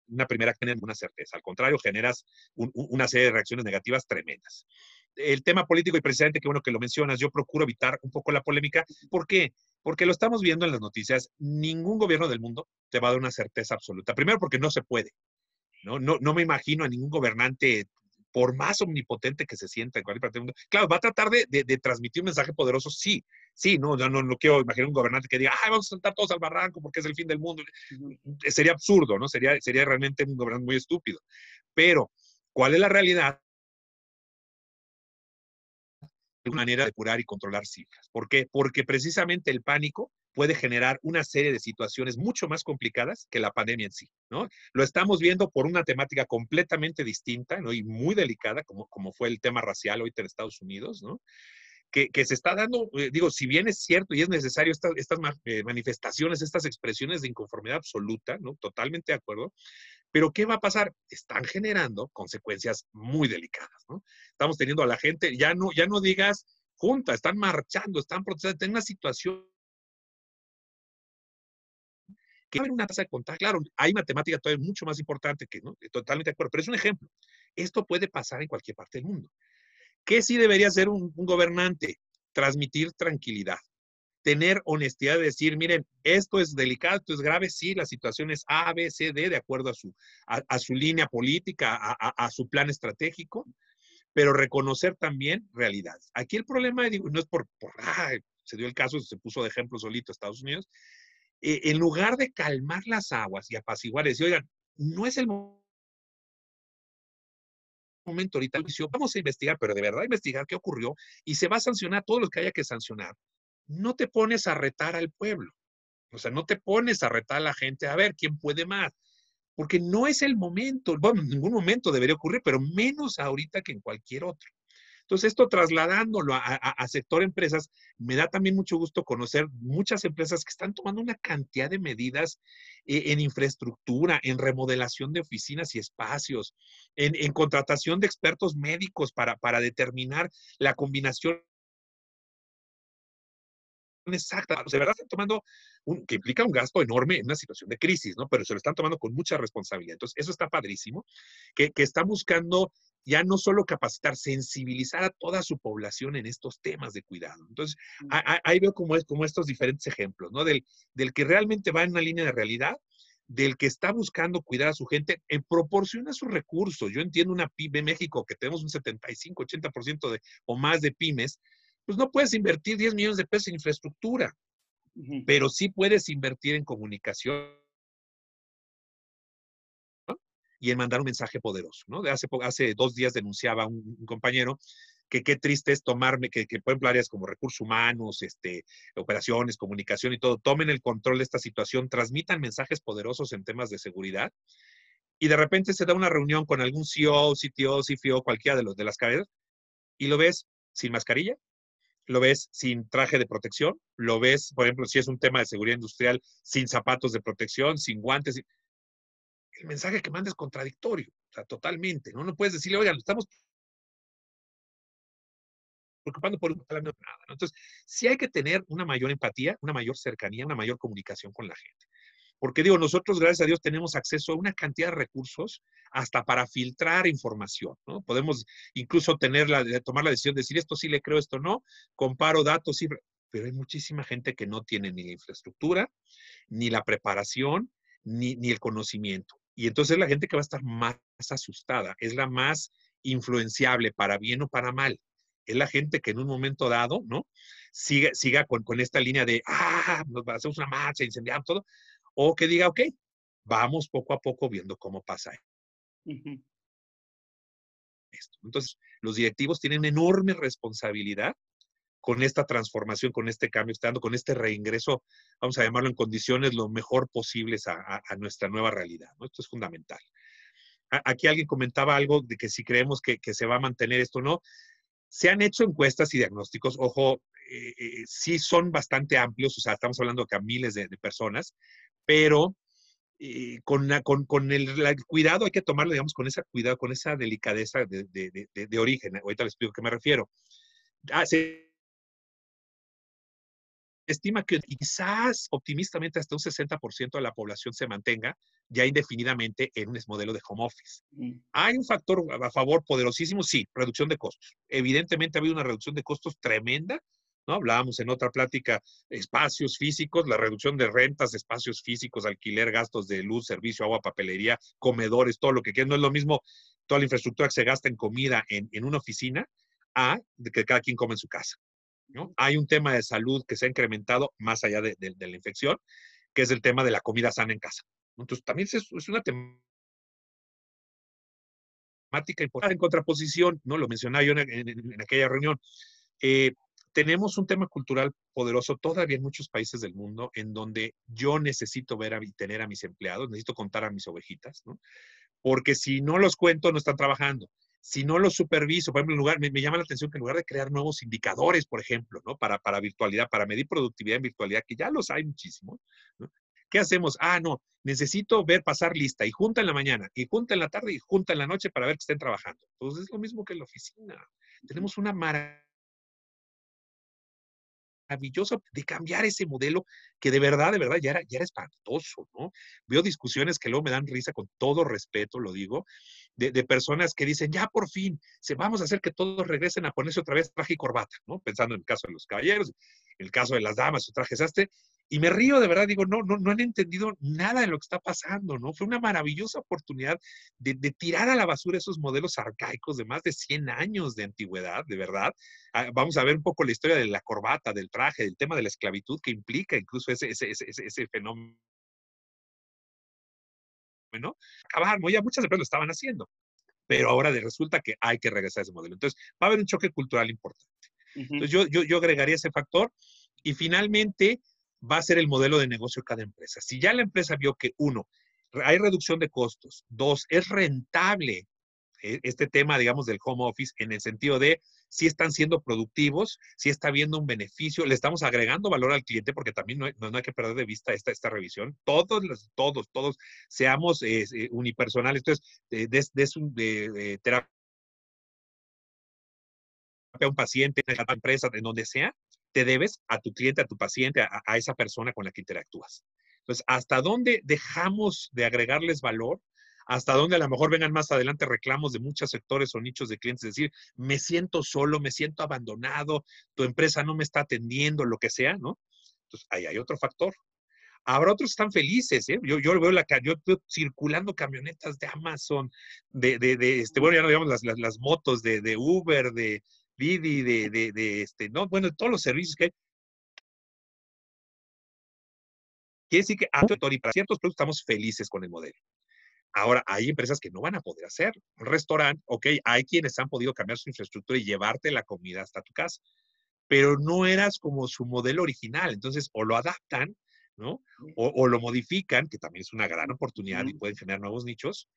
Speaker 2: una primera que una certeza. Al contrario, generas una serie de reacciones negativas tremendas. El tema político, y precisamente qué bueno que lo mencionas, yo procuro evitar un poco la polémica. ¿Por qué? Porque lo estamos viendo en las noticias. Ningún gobierno del mundo te va a dar una certeza absoluta. Primero, porque no se puede. No, no, no me imagino a ningún gobernante por más omnipotente que se sienta en cualquier parte del mundo, claro, va a tratar de, de, transmitir un mensaje poderoso, sí, sí, no, yo no, no, quiero imaginar un gobernante que diga, ay, vamos a saltar todos al barranco porque es el fin del mundo. Sería absurdo, ¿no? Sería, sería realmente un gobernante muy estúpido. Pero, ¿cuál es la realidad? Una manera de curar y controlar cifras. ¿Por qué? Porque precisamente el pánico puede generar una serie de situaciones mucho más complicadas que la pandemia en sí, ¿no? Lo estamos viendo por una temática completamente distinta, ¿no? Y muy delicada, como, como fue el tema racial hoy en Estados Unidos, ¿no? Que, que, se está dando, eh, digo, si bien es cierto y es necesario estas eh, manifestaciones, estas expresiones de inconformidad absoluta, ¿no? Totalmente de acuerdo, pero ¿qué va a pasar? Están generando consecuencias muy delicadas, ¿no? Estamos teniendo a la gente, ya no, ya no digas junta, están marchando, están protestando, en una situación que va a haber una tasa de contagio. Claro, hay matemática todavía mucho más importante que, ¿no? Totalmente de acuerdo, pero es un ejemplo. Esto puede pasar en cualquier parte del mundo. ¿Qué sí debería hacer un, gobernante? Transmitir tranquilidad, tener honestidad de decir, miren, esto es delicado, esto es grave, sí, la situación es A, B, C, D, de acuerdo a su, a, su línea política, a, su plan estratégico, pero reconocer también realidades. Aquí el problema, digo, no es por, por se dio el caso, se puso de ejemplo solito Estados Unidos, eh, en lugar de calmar las aguas y apaciguar, decir, oigan, no es el momento ahorita, vamos a investigar, pero de verdad investigar qué ocurrió y se va a sancionar todo lo que haya que sancionar. No te pones a retar al pueblo, o sea, no te pones a retar a la gente a ver quién puede más, porque no es el momento, bueno, en ningún momento debería ocurrir, pero menos ahorita que en cualquier otro. Entonces, esto trasladándolo a, sector empresas, me da también mucho gusto conocer muchas empresas que están tomando una cantidad de medidas eh, en infraestructura, en remodelación de oficinas y espacios, en, contratación de expertos médicos para, para determinar la combinación exacta. De verdad están tomando, un, que implica un gasto enorme en una situación de crisis, ¿no? Pero se lo están tomando con mucha responsabilidad. Entonces, eso está padrísimo, que, que están buscando ya no solo capacitar, sensibilizar a toda su población en estos temas de cuidado. Entonces, ahí veo como, es, como estos diferentes ejemplos, ¿no? Del, del que realmente va en una línea de realidad, del que está buscando cuidar a su gente en proporción a sus recursos. Yo entiendo una pyme México que tenemos un 75, 80% de, o más de pymes, pues no puedes invertir 10 millones de pesos en infraestructura, pero sí puedes invertir en comunicación y en mandar un mensaje poderoso, ¿no? De hace, hace dos días denunciaba un, compañero que qué triste es tomarme, que, que por ejemplo áreas como recursos humanos, este, operaciones, comunicación y todo, tomen el control de esta situación, transmitan mensajes poderosos en temas de seguridad y de repente se da una reunión con algún CEO, CTO, CFO, cualquiera de los de las cabezas y lo ves sin mascarilla, lo ves sin traje de protección, lo ves, por ejemplo, si es un tema de seguridad industrial, sin zapatos de protección, sin guantes el mensaje que manda es contradictorio. O sea, totalmente, ¿no? No puedes decirle, oigan, estamos preocupando por nada. ¿no? Entonces, sí hay que tener una mayor empatía, una mayor cercanía, una mayor comunicación con la gente. Porque digo, nosotros, gracias a Dios, tenemos acceso a una cantidad de recursos hasta para filtrar información, ¿no? Podemos incluso tener la, tomar la decisión de decir esto sí le creo, esto no, comparo datos, sí, pero hay muchísima gente que no tiene ni la infraestructura, ni la preparación, ni, ni el conocimiento. Y entonces la gente que va a estar más asustada, es la más influenciable para bien o para mal es la gente que en un momento dado, ¿no? Siga, siga con, con esta línea de, ah, nos hacemos una marcha, incendiamos todo, o que diga, ok, vamos poco a poco viendo cómo pasa esto. Entonces, los directivos tienen enorme responsabilidad con esta transformación, con este cambio, estando con este reingreso, vamos a llamarlo en condiciones lo mejor posibles a, nuestra nueva realidad. ¿no? Esto es fundamental. aquí alguien comentaba algo de que si creemos que, que se va a mantener esto o no. Se han hecho encuestas y diagnósticos, ojo, eh, eh, sí son bastante amplios, o sea, estamos hablando que a miles de, personas, pero eh, con, con, el, cuidado hay que tomarlo, digamos, con ese cuidado, con esa delicadeza de, de origen. Ahorita les explico a qué me refiero. Ah, estima que quizás optimistamente hasta un 60% de la población se mantenga ya indefinidamente en un modelo de home office. ¿Hay un factor a favor poderosísimo? Sí, reducción de costos. Evidentemente ha habido una reducción de costos tremenda. ¿No? Hablábamos en otra plática, espacios físicos, la reducción de rentas, espacios físicos, alquiler, gastos de luz, servicio, agua, papelería, comedores, todo lo que quieras. No es lo mismo toda la infraestructura que se gasta en comida en, en una oficina a que cada quien come en su casa. Hay un tema de salud que se ha incrementado más allá de, la infección, que es el tema de la comida sana en casa. Entonces, también es, una temática importante en contraposición, ¿no? Lo mencionaba yo en, aquella reunión. Eh, tenemos un tema cultural poderoso todavía en muchos países del mundo en donde yo necesito ver y tener a mis empleados, necesito contar a mis ovejitas, ¿no? Porque si no los cuento, no están trabajando si no lo superviso, por ejemplo, en lugar, me, llama la atención que en lugar de crear nuevos indicadores, por ejemplo, ¿no? Para, para virtualidad, para medir productividad en virtualidad, que ya los hay muchísimos, ¿no? ¿Qué hacemos? Ah, no, necesito ver pasar lista y junta en la mañana, y junta en la tarde y junta en la noche para ver que estén trabajando. Entonces es lo mismo que en la oficina. Tenemos una maravilla maravilloso de cambiar ese modelo que de verdad, de verdad ya era, ya era espantoso, ¿no? Veo discusiones que luego me dan risa con todo respeto, lo digo, de, personas que dicen, ya por fin, se, vamos a hacer que todos regresen a ponerse otra vez traje y corbata, ¿no? Pensando en el caso de los caballeros, el caso de las damas, su traje sastre, y me río de verdad, digo, no, no, no han entendido nada de lo que está pasando, ¿no? Fue una maravillosa oportunidad de, tirar a la basura esos modelos arcaicos de más de 100 años de antigüedad, de verdad. Ah, vamos a ver un poco la historia de la corbata, del traje, del tema de la esclavitud que implica incluso ese, ese, ese, ese fenómeno. Bueno, acabar, ya muchas empresas lo estaban haciendo, pero ahora resulta que hay que regresar a ese modelo. Entonces, va a haber un choque cultural importante. Entonces, yo, yo, yo agregaría ese factor. Y finalmente, va a ser el modelo de negocio de cada empresa. Si ya la empresa vio que, uno, hay reducción de costos, dos, es rentable eh, este tema, digamos, del home office en el sentido de si están siendo productivos, si está viendo un beneficio, le estamos agregando valor al cliente porque también no hay, no, hay que perder de vista esta, esta revisión. Todos, todos, todos seamos eh, eh, unipersonales. Entonces, de, de, terapia a un paciente, en la empresa, en donde sea, te debes a tu cliente, a tu paciente, a, esa persona con la que interactúas. Entonces, ¿hasta dónde dejamos de agregarles valor? hasta dónde a lo mejor vengan más adelante reclamos de muchos sectores o nichos de clientes, es decir, me siento solo, me siento abandonado, tu empresa no me está atendiendo, lo que sea, ¿no? Entonces, ahí hay otro factor. Habrá otros que están felices, ¿eh? Yo, yo veo la yo veo circulando camionetas de Amazon, de, de, de este, bueno, ya no digamos las, motos de Uber, de, Didi, de, de, de, este, no, bueno, todos los servicios que hay. Quiere decir que a para ciertos productos estamos felices con el modelo. Ahora, hay empresas que no van a poder hacer. Un restaurante, ok, hay quienes han podido cambiar su infraestructura y llevarte la comida hasta tu casa, pero no eras como su modelo original. Entonces, o lo adaptan, ¿no? O, o lo modifican, que también es una gran oportunidad y pueden generar nuevos nichos,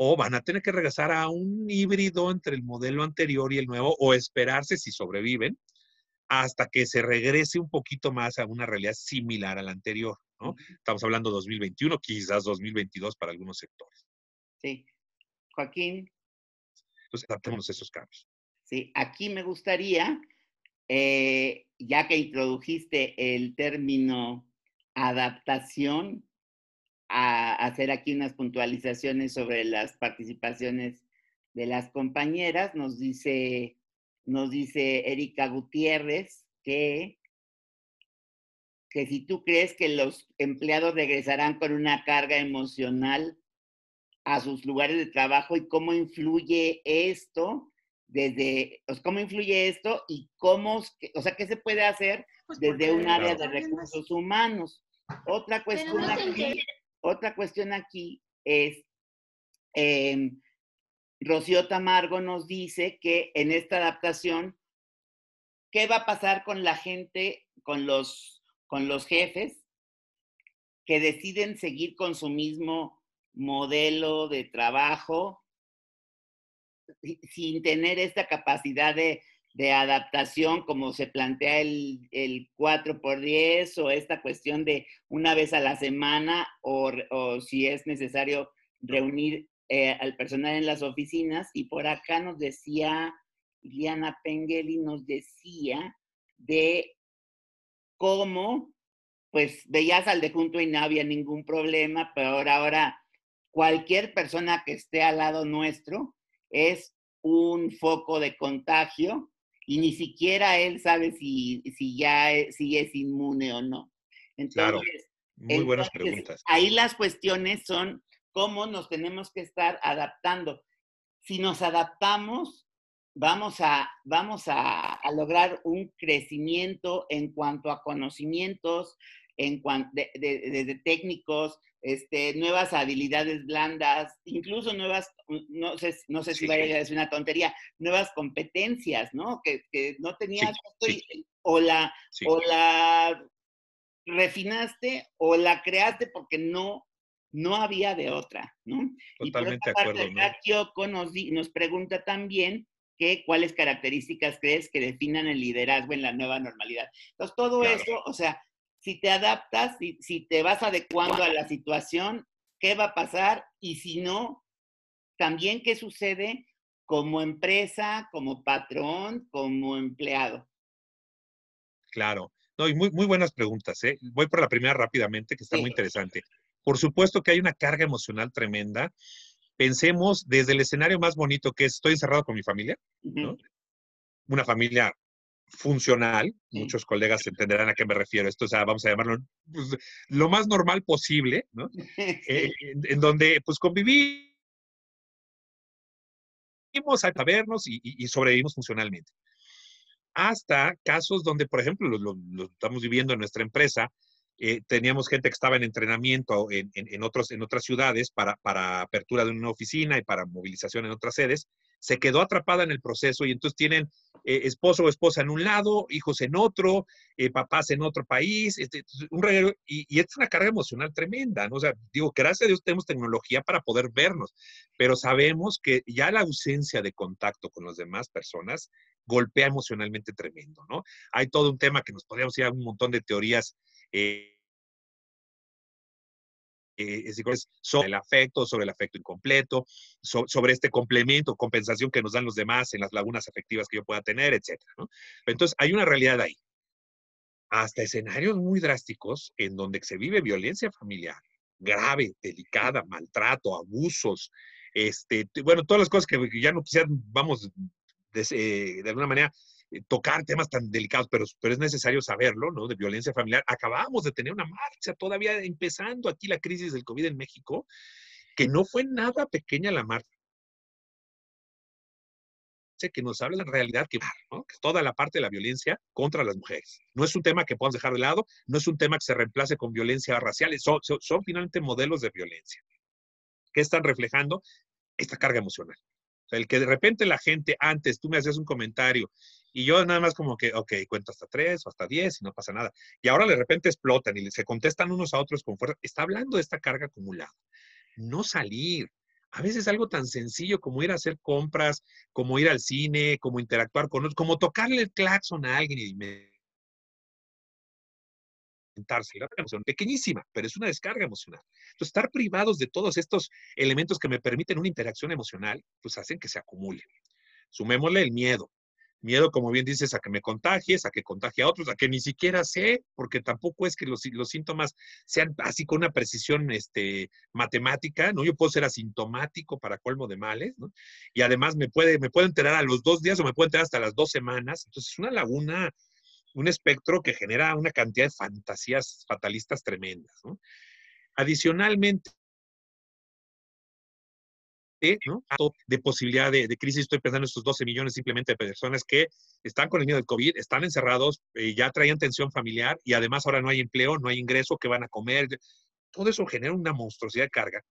Speaker 2: o van a tener que regresar a un híbrido entre el modelo anterior y el nuevo, o esperarse si sobreviven hasta que se regrese un poquito más a una realidad similar a la anterior, ¿no? Estamos hablando 2021, quizás 2022 para algunos sectores.
Speaker 1: Sí, Joaquín.
Speaker 2: Entonces, adaptémonos a esos cambios.
Speaker 1: Sí, aquí me gustaría, eh, ya que introdujiste el término adaptación, a hacer aquí unas puntualizaciones sobre las participaciones de las compañeras. Nos dice, nos dice Erika Gutiérrez que, que si tú crees que los empleados regresarán con una carga emocional a sus lugares de trabajo y cómo influye esto desde, pues, cómo influye esto y cómo, o sea, qué se puede hacer pues, desde un área de recursos humanos. Otra cuestión aquí, otra cuestión aquí es, eh, Rocío Tamargo nos dice que en esta adaptación, ¿qué va a pasar con la gente, con los, con los jefes que deciden seguir con su mismo modelo de trabajo sin tener esta capacidad de, adaptación como se plantea el, el, 4 por 10 o esta cuestión de una vez a la semana o, o si es necesario reunir eh, al personal en las oficinas. Y por acá nos decía, Liana Pengeli nos decía de cómo pues veías al de junto y no había ningún problema, pero ahora, ahora cualquier persona que esté al lado nuestro es un foco de contagio y ni siquiera él sabe si, si ya es, si es inmune o no.
Speaker 2: Entonces, muy buenas preguntas.
Speaker 1: Ahí las cuestiones son cómo nos tenemos que estar adaptando. Si nos adaptamos, vamos a, vamos a, lograr un crecimiento en cuanto a conocimientos, en cuanto de, técnicos, este, nuevas habilidades blandas, incluso nuevas, no sé, no sé si vaya a decir una tontería, nuevas competencias, ¿no? Que, no tenías, o, la, o la refinaste o la creaste porque no, no había de otra, ¿no?
Speaker 2: Totalmente de acuerdo. ¿no?
Speaker 1: Nos, nos pregunta también que cuáles características crees que definan el liderazgo en la nueva normalidad. Entonces, todo eso, o sea, si te adaptas, si, si te vas adecuando a la situación, ¿qué va a pasar? Y si no, también qué sucede como empresa, como patrón, como empleado.
Speaker 2: Claro. No, y muy, muy buenas preguntas. ¿eh? Voy por la primera rápidamente, que está muy interesante. Por supuesto que hay una carga emocional tremenda. Pensemos desde el escenario más bonito que es estoy encerrado con mi familia, ¿no? Una familia funcional, muchos colegas entenderán a qué me refiero, esto o sea, vamos a llamarlo pues, lo más normal posible, ¿no? Eh, en, donde pues convivimos a vernos y, sobrevivimos funcionalmente. Hasta casos donde, por ejemplo, lo, estamos viviendo en nuestra empresa, eh, teníamos gente que estaba en entrenamiento en, en, otros, en otras ciudades para, para, apertura de una oficina y para movilización en otras sedes, se quedó atrapada en el proceso y entonces tienen eh, esposo o esposa en un lado, hijos en otro, eh, papás en otro país, este, un y, y, es una carga emocional tremenda, ¿no? O sea, digo, gracias a Dios tenemos tecnología para poder vernos, pero sabemos que ya la ausencia de contacto con las demás personas golpea emocionalmente tremendo, ¿no? Hay todo un tema que nos podríamos ir a un montón de teorías eh, eh, sobre el afecto, sobre el afecto incompleto, sobre este complemento, compensación que nos dan los demás en las lagunas afectivas que yo pueda tener, etc. Entonces, hay una realidad ahí. Hasta escenarios muy drásticos en donde se vive violencia familiar, grave, delicada, maltrato, abusos, este, bueno, todas las cosas que ya no quisieran, vamos, de alguna manera, eh, tocar temas tan delicados, pero, pero es necesario saberlo, ¿no? De violencia familiar. Acabamos de tener una marcha todavía empezando aquí la crisis del COVID en México, que no fue nada pequeña la marcha que nos habla la realidad que, ¿no? toda la parte de la violencia contra las mujeres. No es un tema que podamos dejar de lado, no es un tema que se reemplace con violencia racial, son, son, son finalmente modelos de violencia que están reflejando esta carga emocional. O sea, el que de repente la gente antes, tú me hacías un comentario y yo nada más como que, ok, cuento hasta tres o hasta diez y no pasa nada. Y ahora de repente explotan y se contestan unos a otros con fuerza. Está hablando de esta carga acumulada. No salir. A veces algo tan sencillo como ir a hacer compras, como ir al cine, como interactuar con otros, como tocarle el claxon a alguien y la emoción, pequeñísima, pero es una descarga emocional. Entonces, estar privados de todos estos elementos que me permiten una interacción emocional, pues hacen que se acumule. Sumémosle el miedo. Miedo, como bien dices, a que me contagies, a que contagie a otros, a que ni siquiera sé, porque tampoco es que los, los síntomas sean así con una precisión este, matemática, ¿no? Yo puedo ser asintomático para colmo de males, ¿no? Y además me puede, me puede enterar a los dos días o me puede enterar hasta las dos semanas. Entonces, es una laguna un espectro que genera una cantidad de fantasías fatalistas tremendas. Adicionalmente, ¿no? de posibilidad de, crisis. Estoy pensando en estos 12 millones simplemente de personas que están con el miedo del COVID, están encerrados, eh, ya traían tensión familiar y además ahora no hay empleo, no hay ingreso, que van a comer. Todo eso genera una monstruosidad de carga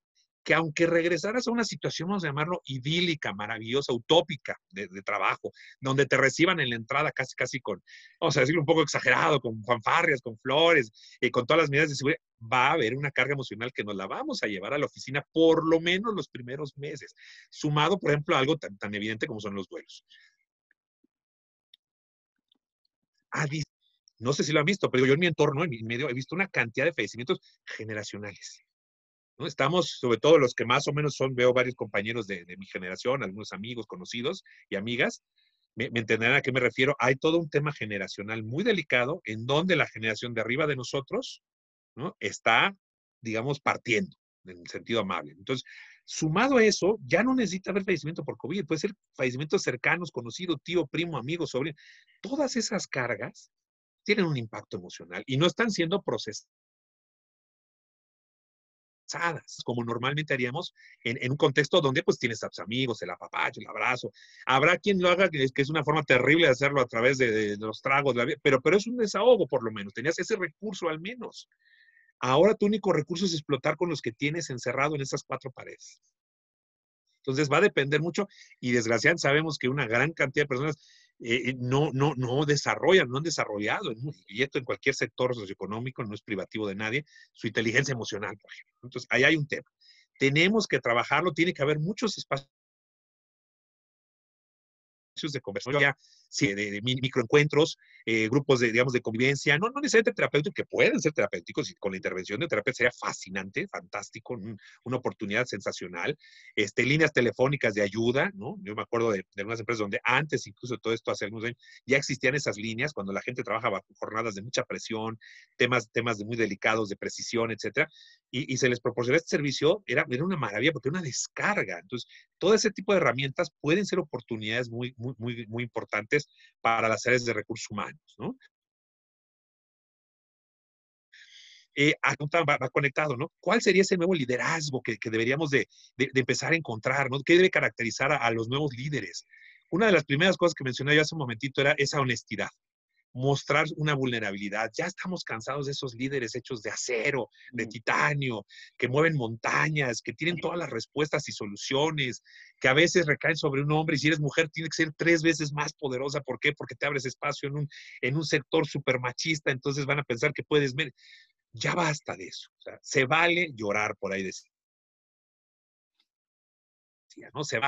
Speaker 2: que aunque regresaras a una situación, vamos a llamarlo idílica, maravillosa, utópica de, trabajo, donde te reciban en la entrada casi, casi con, vamos a decirlo un poco exagerado, con fanfarrias, con flores, y con todas las medidas de seguridad, va a haber una carga emocional que nos la vamos a llevar a la oficina por lo menos los primeros meses, sumado, por ejemplo, a algo tan, tan evidente como son los duelos. No sé si lo han visto, pero yo en mi entorno, en mi medio, he visto una cantidad de fallecimientos generacionales Estamos, sobre todo los que más o menos son, veo varios compañeros de, mi generación, algunos amigos, conocidos y amigas, me, entenderán a qué me refiero. Hay todo un tema generacional muy delicado en donde la generación de arriba de nosotros ¿no? está, digamos, partiendo en sentido amable. Entonces, sumado a eso, ya no necesita haber fallecimiento por COVID, puede ser fallecimientos cercanos, conocido, tío, primo, amigo, sobrino. Todas esas cargas tienen un impacto emocional y no están siendo procesadas como normalmente haríamos en, un contexto donde pues tienes a tus amigos, el apapacho, el abrazo. Habrá quien lo haga, que es, una forma terrible de hacerlo a través de, los tragos, pero, pero es un desahogo por lo menos, tenías ese recurso al menos. Ahora tu único recurso es explotar con los que tienes encerrado en esas cuatro paredes. Entonces va a depender mucho y desgraciadamente sabemos que una gran cantidad de personas eh, no, no, no desarrollan, no han desarrollado, esto en cualquier sector socioeconómico, no es privativo de nadie, su inteligencia emocional, por ejemplo. Entonces, ahí hay un tema. Tenemos que trabajarlo, tiene que haber muchos espacios de conversación, ya, de, microencuentros, eh, grupos de, digamos, de convivencia, no, no necesariamente terapéuticos, que pueden ser terapéuticos y con la intervención de terapia sería fascinante, fantástico, una oportunidad sensacional. Este, líneas telefónicas de ayuda, ¿no? Yo me acuerdo de, de algunas empresas donde antes, incluso de todo esto hace algunos años, ya existían esas líneas cuando la gente trabaja bajo jornadas de mucha presión, temas, temas muy delicados de precisión, etcétera, y, y se les proporcionó este servicio, era, era una maravilla porque era una descarga. Entonces, todo ese tipo de herramientas pueden ser oportunidades muy, muy, muy, importantes para las áreas de recursos humanos, ¿no? Eh, va, va, conectado, ¿no? ¿Cuál sería ese nuevo liderazgo que, deberíamos de, empezar a encontrar. ¿Qué debe caracterizar a, los nuevos líderes? Una de las primeras cosas que mencioné yo hace un momentito era esa honestidad mostrar una vulnerabilidad. Ya estamos cansados de esos líderes hechos de acero, de titanio, que mueven montañas, que tienen todas las respuestas y soluciones, que a veces recaen sobre un hombre y si eres mujer tiene que ser tres veces más poderosa. ¿Por qué? Porque te abres espacio en un, en un sector súper machista, entonces van a pensar que puedes ver. Ya basta de eso. se vale llorar por ahí decir ¿no? Se va,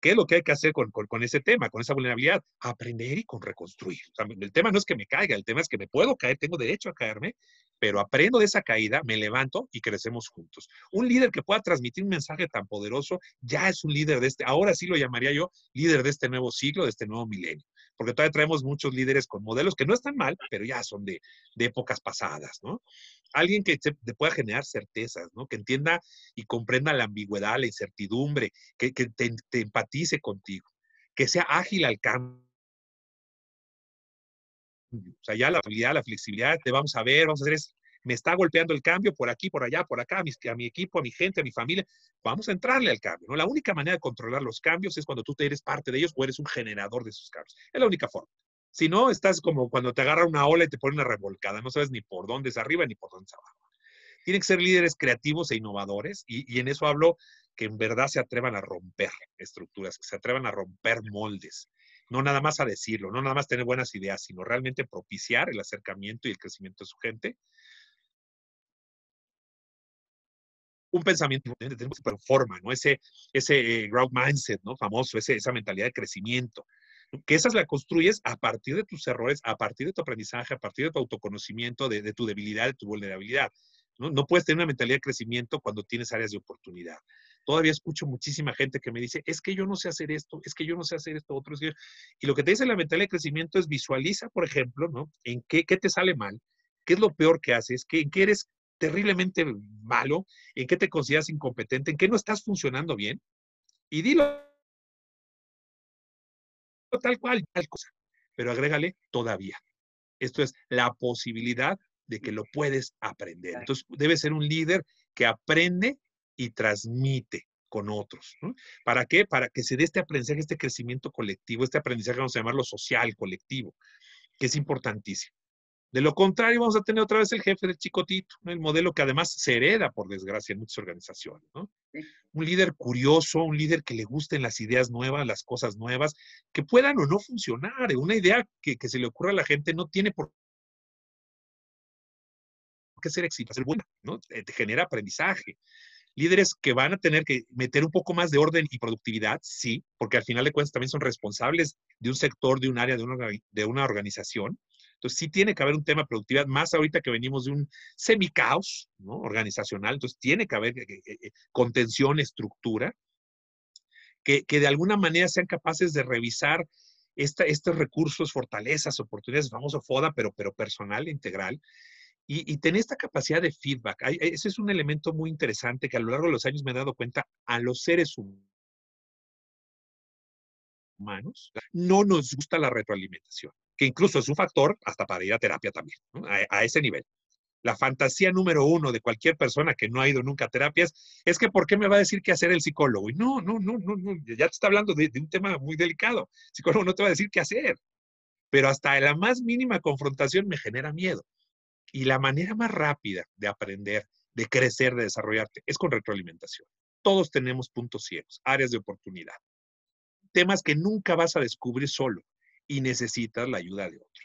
Speaker 2: ¿Qué es lo que hay que hacer con, ese tema, con esa vulnerabilidad? Aprender y con reconstruir. el tema no es que me caiga, el tema es que me puedo caer, tengo derecho a caerme, pero aprendo de esa caída, me levanto y crecemos juntos. Un líder que pueda transmitir un mensaje tan poderoso ya es un líder de este, ahora sí lo llamaría yo líder de este nuevo siglo, de este nuevo milenio. Porque todavía traemos muchos líderes con modelos que no están mal, pero ya son de, épocas pasadas, ¿no? Alguien que te, pueda generar certezas, ¿no? Que entienda y comprenda la ambigüedad, la incertidumbre, que, te, te empatice contigo, que sea ágil al cambio o sea, ya la habilidad, la flexibilidad, te vamos a ver, vamos a hacer es, me está golpeando el cambio por aquí, por allá, por acá, a mi, equipo, a mi gente, a mi familia, vamos a entrarle al cambio. La única manera de controlar los cambios es cuando tú eres parte de ellos o eres un generador de esos cambios. Es la única forma. Si no, estás como cuando te agarra una ola y te pone una revolcada, no sabes ni por dónde es arriba ni por dónde es abajo. Tienen que ser líderes creativos e innovadores y, y en eso hablo que en verdad se atrevan a romper estructuras, que se atrevan a romper moldes, no nada más a decirlo, no nada más tener buenas ideas, sino realmente propiciar el acercamiento y el crecimiento de su gente. Un pensamiento de forma, ¿no? Ese, ese eh, growth mindset, ¿no? Famoso, ese, esa mentalidad de crecimiento. que esas la construyes a partir de tus errores, a partir de tu aprendizaje, a partir de tu autoconocimiento, de, tu debilidad, de tu vulnerabilidad. ¿no? no puedes tener una mentalidad de crecimiento cuando tienes áreas de oportunidad. Todavía escucho muchísima gente que me dice, es que yo no sé hacer esto, es que yo no sé hacer esto, otro. Y lo que te dice la mentalidad de crecimiento es visualiza, por ejemplo, ¿no? En qué, qué te sale mal, qué es lo peor que haces, ¿Qué, en qué eres terriblemente malo, en qué te consideras incompetente, en qué no estás funcionando bien, y dilo tal cual, tal cosa, pero agrégale todavía. Esto es la posibilidad de que lo puedes aprender. Entonces, debe ser un líder que aprende y transmite con otros. ¿Para qué? Para que se dé este aprendizaje, este crecimiento colectivo, este aprendizaje, vamos a llamarlo social, colectivo, que es importantísimo. De lo contrario, vamos a tener otra vez el jefe del chicotito, el modelo que además se hereda, por desgracia, en muchas organizaciones. Un líder curioso, un líder que le gusten las ideas nuevas, las cosas nuevas, que puedan o no funcionar. Una idea que, se le ocurra a la gente no tiene por qué ser exitosa, ser buena, ¿no? Te genera aprendizaje líderes que van a tener que meter un poco más de orden y productividad, sí, porque al final de cuentas también son responsables de un sector, de un área, de una, de una organización. Entonces, sí tiene que haber un tema productividad, más ahorita que venimos de un semicaos ¿no? organizacional, entonces tiene que haber eh, eh, eh, contención, estructura, que, que, de alguna manera sean capaces de revisar esta, estos recursos, fortalezas, oportunidades, famoso FODA, pero, pero personal, integral, y, y, tener esta capacidad de feedback. ese es un elemento muy interesante que a lo largo de los años me he dado cuenta a los seres humanos. No nos gusta la retroalimentación, que incluso es un factor hasta para ir a terapia también, a, ese nivel. La fantasía número uno de cualquier persona que no ha ido nunca a terapias es que ¿por qué me va a decir qué hacer el psicólogo? Y no, no, no, no, no ya te está hablando de, de un tema muy delicado. El psicólogo no te va a decir qué hacer, pero hasta la más mínima confrontación me genera miedo. Y la manera más rápida de aprender, de crecer, de desarrollarte, es con retroalimentación. Todos tenemos puntos ciegos, áreas de oportunidad, temas que nunca vas a descubrir solo y necesitas la ayuda de otro.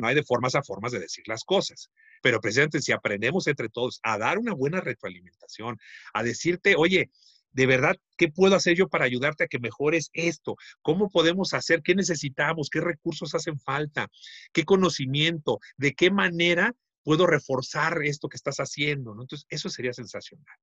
Speaker 2: No hay de formas a formas de decir las cosas, pero precisamente si aprendemos entre todos a dar una buena retroalimentación, a decirte, oye, de verdad, ¿qué puedo hacer yo para ayudarte a que mejores esto? ¿Cómo podemos hacer? ¿Qué necesitamos? ¿Qué recursos hacen falta? ¿Qué conocimiento? ¿De qué manera puedo reforzar esto que estás haciendo? Entonces, eso sería sensacional.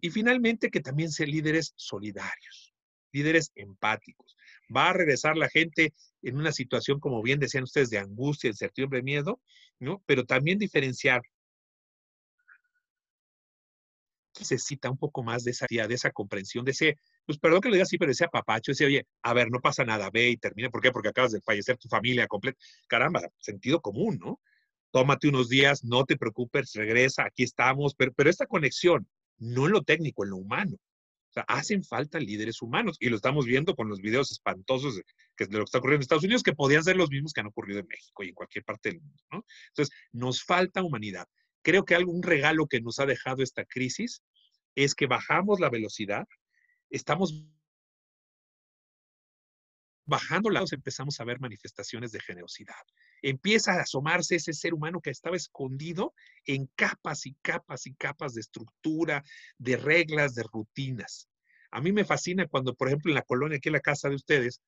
Speaker 2: Y finalmente, que también sean líderes solidarios, líderes empáticos. Va a regresar la gente en una situación, como bien decían ustedes, de angustia, incertidumbre, miedo, ¿no? Pero también diferenciar necesita un poco más de esa, de esa comprensión, de ese, pues perdón que lo diga así, pero ese apapacho, ese, oye, a ver, no pasa nada, ve y termina. ¿Por qué? Porque acabas de fallecer tu familia completa. Caramba, sentido común, ¿no? Tómate unos días, no te preocupes, regresa, aquí estamos, pero, pero esta conexión, no en lo técnico, en lo humano. Hacen falta líderes humanos y lo estamos viendo con los videos espantosos que de lo que está ocurriendo en Estados Unidos, que podían ser los mismos que han ocurrido en México y en cualquier parte del mundo. Entonces, nos falta humanidad creo que algún regalo que nos ha dejado esta crisis es que bajamos la velocidad, estamos bajando la empezamos a ver manifestaciones de generosidad. Empieza a asomarse ese ser humano que estaba escondido en capas y capas y capas de estructura, de reglas, de rutinas. A mí me fascina cuando, por ejemplo, en la colonia, aquí en la casa de ustedes,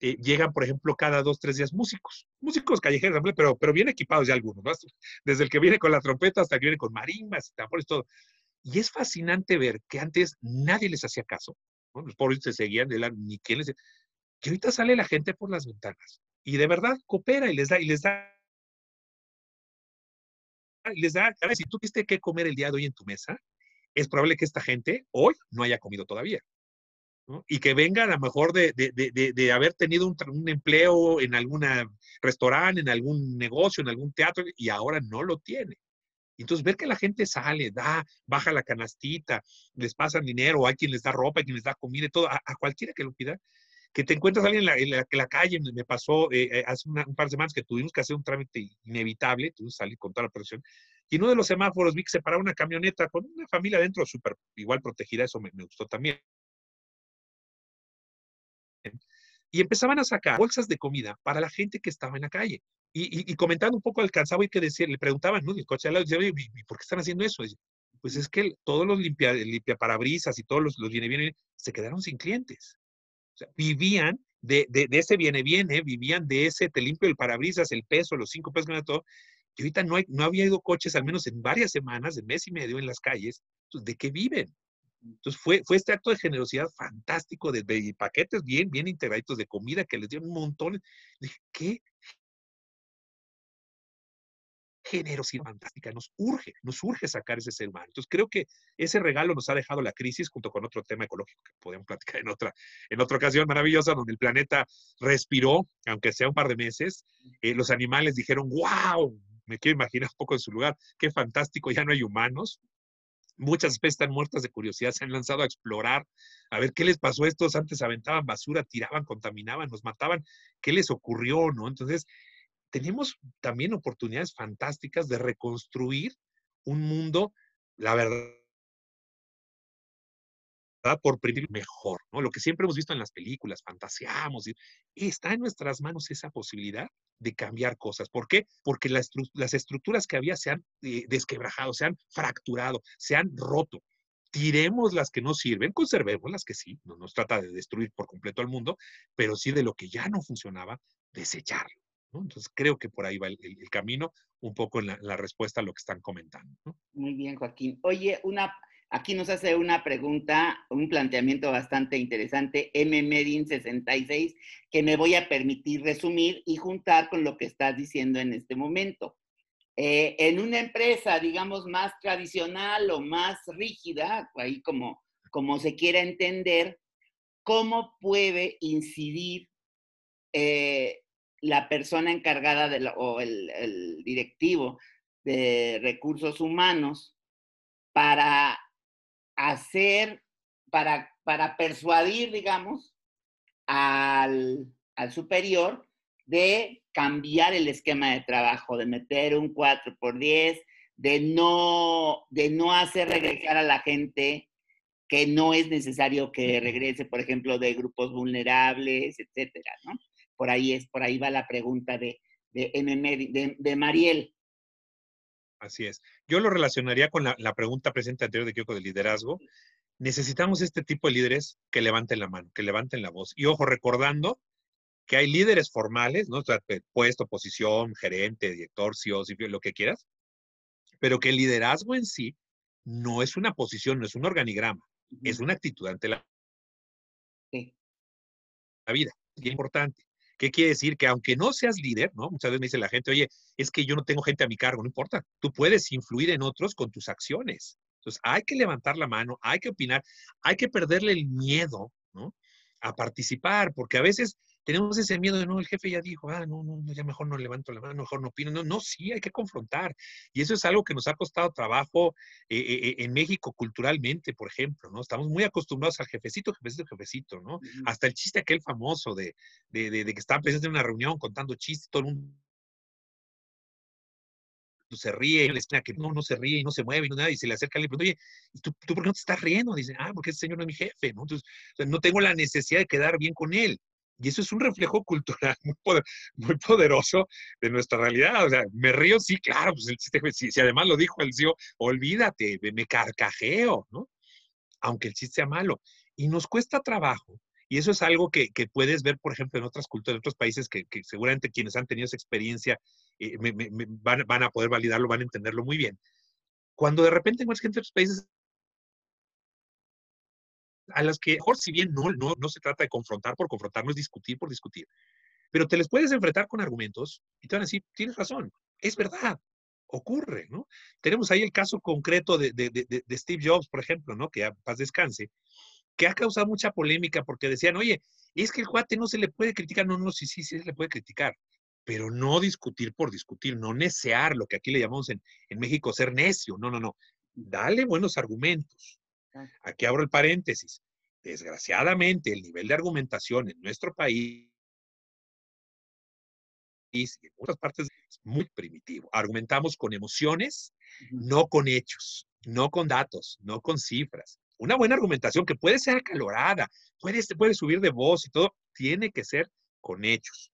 Speaker 2: eh, llegan, por ejemplo, cada dos, tres días músicos, músicos callejeros, pero, pero bien equipados ya algunos, desde el que viene con la trompeta hasta el que viene con marimbas, tambores, todo. Y es fascinante ver que antes nadie les hacía caso, los pobres se seguían, de la, ni quién les que ahorita sale la gente por las ventanas y de verdad coopera y les da, y les da, y les da, si tú viste qué comer el día de hoy en tu mesa, es probable que esta gente hoy no haya comido todavía y que venga a lo mejor de, de, de, de haber tenido un, un, empleo en algún restaurante, en algún negocio, en algún teatro, y ahora no lo tiene. Entonces, ver que la gente sale, da, baja la canastita, les pasan dinero, hay quien les da ropa, hay quien les da comida y todo, a, cualquiera que lo pida, que te encuentras a alguien en la, en la, calle, me pasó eh, eh, hace un par de semanas que tuvimos que hacer un trámite inevitable, tuvimos que salir con toda la presión, y en uno de los semáforos vi que se paraba una camioneta con una familia dentro, súper igual protegida, eso me, me gustó también. y empezaban a sacar bolsas de comida para la gente que estaba en la calle. Y, comentando un poco alcanzaba y que decir, le preguntaban, ¿no? El coche al lado, ¿y por qué están haciendo eso? pues es que todos los limpia, limpia parabrisas y todos los, los viene, viene, se quedaron sin clientes. Vivían de, de, ese viene-viene, vivían de ese te limpio el parabrisas, el peso, los cinco pesos todo. Y ahorita no, hay, no había ido coches, al menos en varias semanas, de mes y medio en las calles. ¿De qué viven? Entonces fue, fue este acto de generosidad fantástico, de, de paquetes bien, bien integraditos de comida que les dieron un montón. Dije, ¿qué generosidad fantástica, nos urge, nos urge sacar ese ser humano. Entonces creo que ese regalo nos ha dejado la crisis junto con otro tema ecológico que podemos platicar en otra, en otra ocasión maravillosa, donde el planeta respiró, aunque sea un par de meses, eh, los animales dijeron, wow, me quiero imaginar un poco en su lugar, qué fantástico, ya no hay humanos. Muchas especies están muertas de curiosidad, se han lanzado a explorar, a ver qué les pasó a estos, antes aventaban basura, tiraban, contaminaban, nos mataban, qué les ocurrió, ¿no? Entonces, tenemos también oportunidades fantásticas de reconstruir un mundo, la verdad, por primero mejor, ¿no? Lo que siempre hemos visto en las películas, fantaseamos, está en nuestras manos esa posibilidad de cambiar cosas. ¿Por qué? Porque las, estructuras que había se han eh, desquebrajado, se han fracturado, se han roto. Tiremos las que no sirven, conservemos las que sí, no nos trata de destruir por completo al mundo, pero sí de lo que ya no funcionaba, desecharlo. Entonces creo que por ahí va el, camino, un poco en la, respuesta a lo que están comentando.
Speaker 1: Muy bien, Joaquín. Oye, una, aquí nos hace una pregunta, un planteamiento bastante interesante, M. Medin 66, que me voy a permitir resumir y juntar con lo que estás diciendo en este momento. Eh, en una empresa, digamos, más tradicional o más rígida, ahí como, como se quiera entender, ¿cómo puede incidir eh, la persona encargada de o el, directivo de recursos humanos para hacer, para, para persuadir, digamos, al, al, superior de cambiar el esquema de trabajo, de meter un 4 por 10, de no, de no hacer regresar a la gente que no es necesario que regrese, por ejemplo, de grupos vulnerables, etcétera, ¿no? Por ahí es, por ahí va la pregunta de, de, de, Mariel.
Speaker 2: Así es. Yo lo relacionaría con la, pregunta presente anterior de Kyoko de liderazgo. Necesitamos este tipo de líderes que levanten la mano, que levanten la voz. Y ojo, recordando que hay líderes formales, ¿no? O sea, puesto, posición, gerente, director, CEO, lo que quieras, pero que el liderazgo en sí no es una posición, no es un organigrama, es una actitud ante la, la vida. Es importante. ¿Qué quiere decir? Que aunque no seas líder, ¿no? Muchas veces me dice la gente, oye, es que yo no tengo gente a mi cargo, no importa. Tú puedes influir en otros con tus acciones. Entonces, hay que levantar la mano, hay que opinar, hay que perderle el miedo. A participar, porque a veces tenemos ese miedo de, no, el jefe ya dijo, ah, no, no, ya mejor no levanto la mano, mejor no opino. No, no, sí, hay que confrontar. Y eso es algo que nos ha costado trabajo eh, eh, en México culturalmente, por ejemplo, ¿no? Estamos muy acostumbrados al jefecito, jefecito, jefecito, ¿no? Hasta el chiste aquel famoso de, de, de, que estaban presentes en una reunión contando chistes, todo el mundo se ríe en la esquina, que no, no se ríe y no se mueve y no nada, y se le acerca y le pregunta, oye, ¿tú, ¿tú por qué no te estás riendo? Dice, ah, porque ese señor no es mi jefe, ¿no? Entonces, no tengo la necesidad de quedar bien con él. Y eso es un reflejo cultural muy, poderoso de nuestra realidad. O sea, me río, sí, claro, pues el chiste, si, si además lo dijo el CEO, olvídate, me carcajeo, ¿no? Aunque el chiste sea malo. Y nos cuesta trabajo. Y eso es algo que, puedes ver, por ejemplo, en otras culturas, en otros países, que, seguramente quienes han tenido esa experiencia eh, van, van, a poder validarlo, van a entenderlo muy bien. Cuando de repente encuentras gente de otros países a las que, mejor, si bien no, no, no se trata de confrontar por confrontar, no es discutir por discutir, pero te les puedes enfrentar con argumentos y te van a decir, tienes razón, es verdad, ocurre, ¿no? Tenemos ahí el caso concreto de, de, de, de Steve Jobs, por ejemplo, ¿no? Que a paz descanse, que ha causado mucha polémica porque decían, oye, es que el cuate no se le puede criticar, no, no, sí, sí, sí se le puede criticar, pero no discutir por discutir, no necear, lo que aquí le llamamos en, en México ser necio, no, no, no, dale buenos argumentos, Aquí abro el paréntesis. Desgraciadamente, el nivel de argumentación en nuestro país y en muchas partes es muy primitivo. Argumentamos con emociones, no con hechos, no con datos, no con cifras. Una buena argumentación que puede ser acalorada, puede, puede subir de voz y todo, tiene que ser con hechos,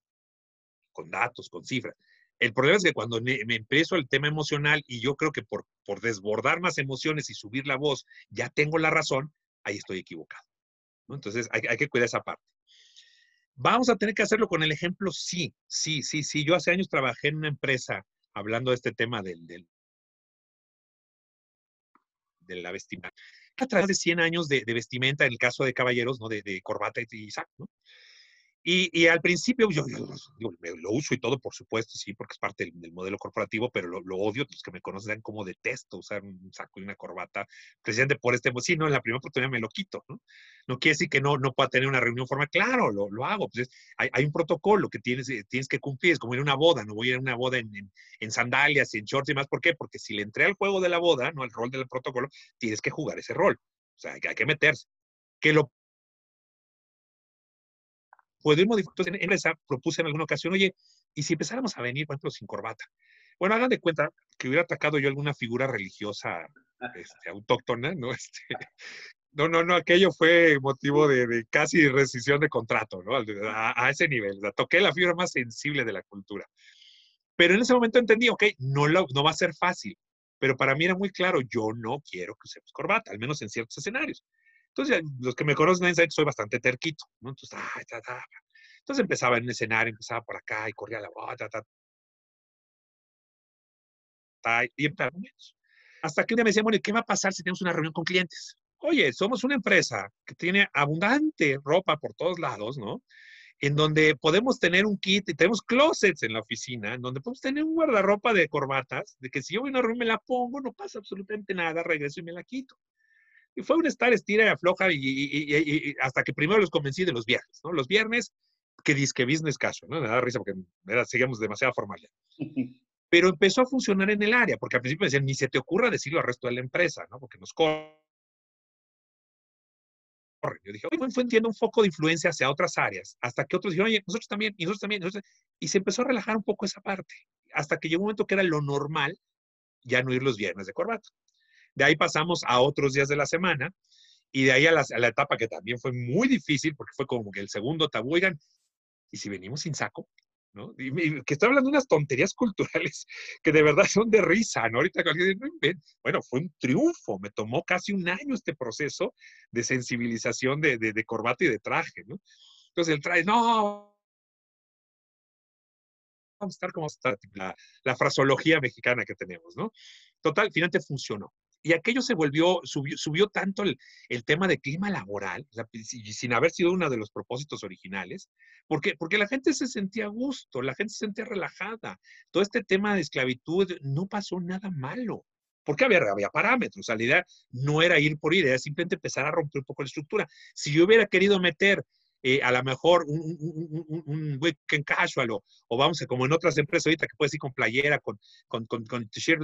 Speaker 2: con datos, con cifras. El problema es que cuando me, empiezo el tema emocional y yo creo que por, por desbordar más emociones y subir la voz ya tengo la razón, ahí estoy equivocado. Entonces hay, que cuidar esa parte. ¿Vamos a tener que hacerlo con el ejemplo? Sí, sí, sí, sí. Yo hace años trabajé en una empresa hablando de este tema del, del de la vestimenta. A través de 100 años de, vestimenta, en el caso de caballeros, ¿no? De, de corbata y sac, ¿no? Y, al principio yo, lo uso y todo, por supuesto, sí, porque es parte del, modelo corporativo, pero lo, odio, los que me conocen como detesto usar un saco y una corbata, precisamente por este, sí, no, en la primera oportunidad me lo quito, ¿no? No quiere decir que no, no pueda tener una reunión formal, claro, lo, lo hago, pues hay, hay, un protocolo que tienes, eh, tienes que cumplir, es como ir a una boda, no voy a ir a una boda en, en, sandalias y en shorts y más, ¿por qué? Porque si le entré al juego de la boda, no al rol del protocolo, tienes que jugar ese rol, o sea, hay que meterse. Que lo poder modificar. En esa propuse en alguna ocasión, oye, ¿y si empezáramos a venir, por ejemplo, sin corbata? Bueno, hagan de cuenta que hubiera atacado yo alguna figura religiosa este, autóctona, ¿no? Este, no, no, no, aquello fue motivo de, casi rescisión de contrato, ¿no? A, ese nivel. O sea, toqué la fibra más sensible de la cultura. Pero en ese momento entendí, ok, no, no va a ser fácil. Pero para mí era muy claro, yo no quiero que usemos corbata, al menos en ciertos escenarios. Entonces, los que me conocen saben que soy bastante terquito, ¿no? Entonces, Entonces empezaba en un escenario, empezaba por acá y corría la bota, y empezaba Hasta que un día me decían, bueno, ¿qué va a pasar si tenemos una reunión con clientes? Oye, somos una empresa que tiene abundante ropa por todos lados, ¿no? En donde podemos tener un kit y tenemos closets en la oficina, en donde podemos tener un guardarropa de corbatas, de que si yo voy a una reunión me la pongo, no pasa absolutamente nada, regreso y me la quito. Y fue un estar, estira y afloja y, hasta que primero los convencí de los viernes, ¿no? Los viernes, que disque business casual, ¿no? Me da risa porque era, seguíamos demasiado formalidad. Pero empezó a funcionar en el área, porque al principio me decían, ni se te ocurra decirlo al resto de la empresa, ¿no? Porque nos corren. Yo dije, oye, fue entiendo un foco de influencia hacia otras áreas, hasta que otros dijeron, oye, nosotros también, y nosotros también, y se empezó a relajar un poco esa parte, hasta que llegó un momento que era lo normal ya no ir los viernes de corbata. De ahí pasamos a otros días de la semana y de ahí a la, etapa que también fue muy difícil porque fue como que el segundo tabú, oigan, ¿y si venimos sin saco? ¿no? que estoy hablando de unas tonterías culturales que de verdad son de risa, ¿no? Ahorita bueno, fue un triunfo, me tomó casi un año este proceso de sensibilización de, de, corbata y de traje, ¿no? Entonces el traje, no, vamos a estar como la, la, fraseología mexicana que tenemos, ¿no? Total, finalmente funcionó. Y aquello se volvió, subió, tanto el, tema de clima laboral, sin haber sido uno de los propósitos originales, porque, porque la gente se sentía a gusto, la gente se sentía relajada. Todo este tema de esclavitud no pasó nada malo. Porque había, había parámetros. La idea no era ir por ir, era simplemente empezar a romper un poco la estructura. Si yo hubiera querido meter eh, a lo mejor un, un, un, weekend casual o, o, vamos, como en otras empresas ahorita que puedes ir con playera, con, con, con, con t-shirt,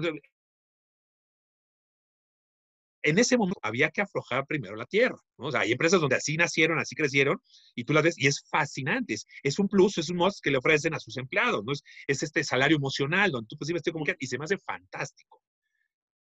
Speaker 2: en ese momento había que aflojar primero la tierra. ¿no? O sea, hay empresas donde así nacieron, así crecieron, y tú las ves, y es fascinante. Es, un plus, es un must que le ofrecen a sus empleados, ¿no? Es, es este salario emocional, donde tú pues estoy como que, y se me hace fantástico.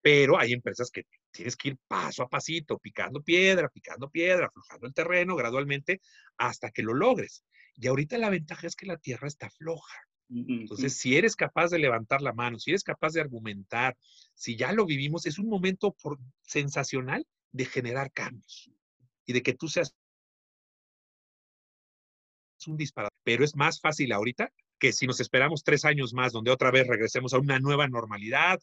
Speaker 2: Pero hay empresas que tienes que ir paso a pasito, picando piedra, picando piedra, aflojando el terreno gradualmente hasta que lo logres. Y ahorita la ventaja es que la tierra está floja. Entonces, si eres capaz de levantar la mano, si eres capaz de argumentar, si ya lo vivimos, es un momento por, sensacional de generar cambios y de que tú seas un disparate. Pero es más fácil ahorita que si nos esperamos tres años más, donde otra vez regresemos a una nueva normalidad,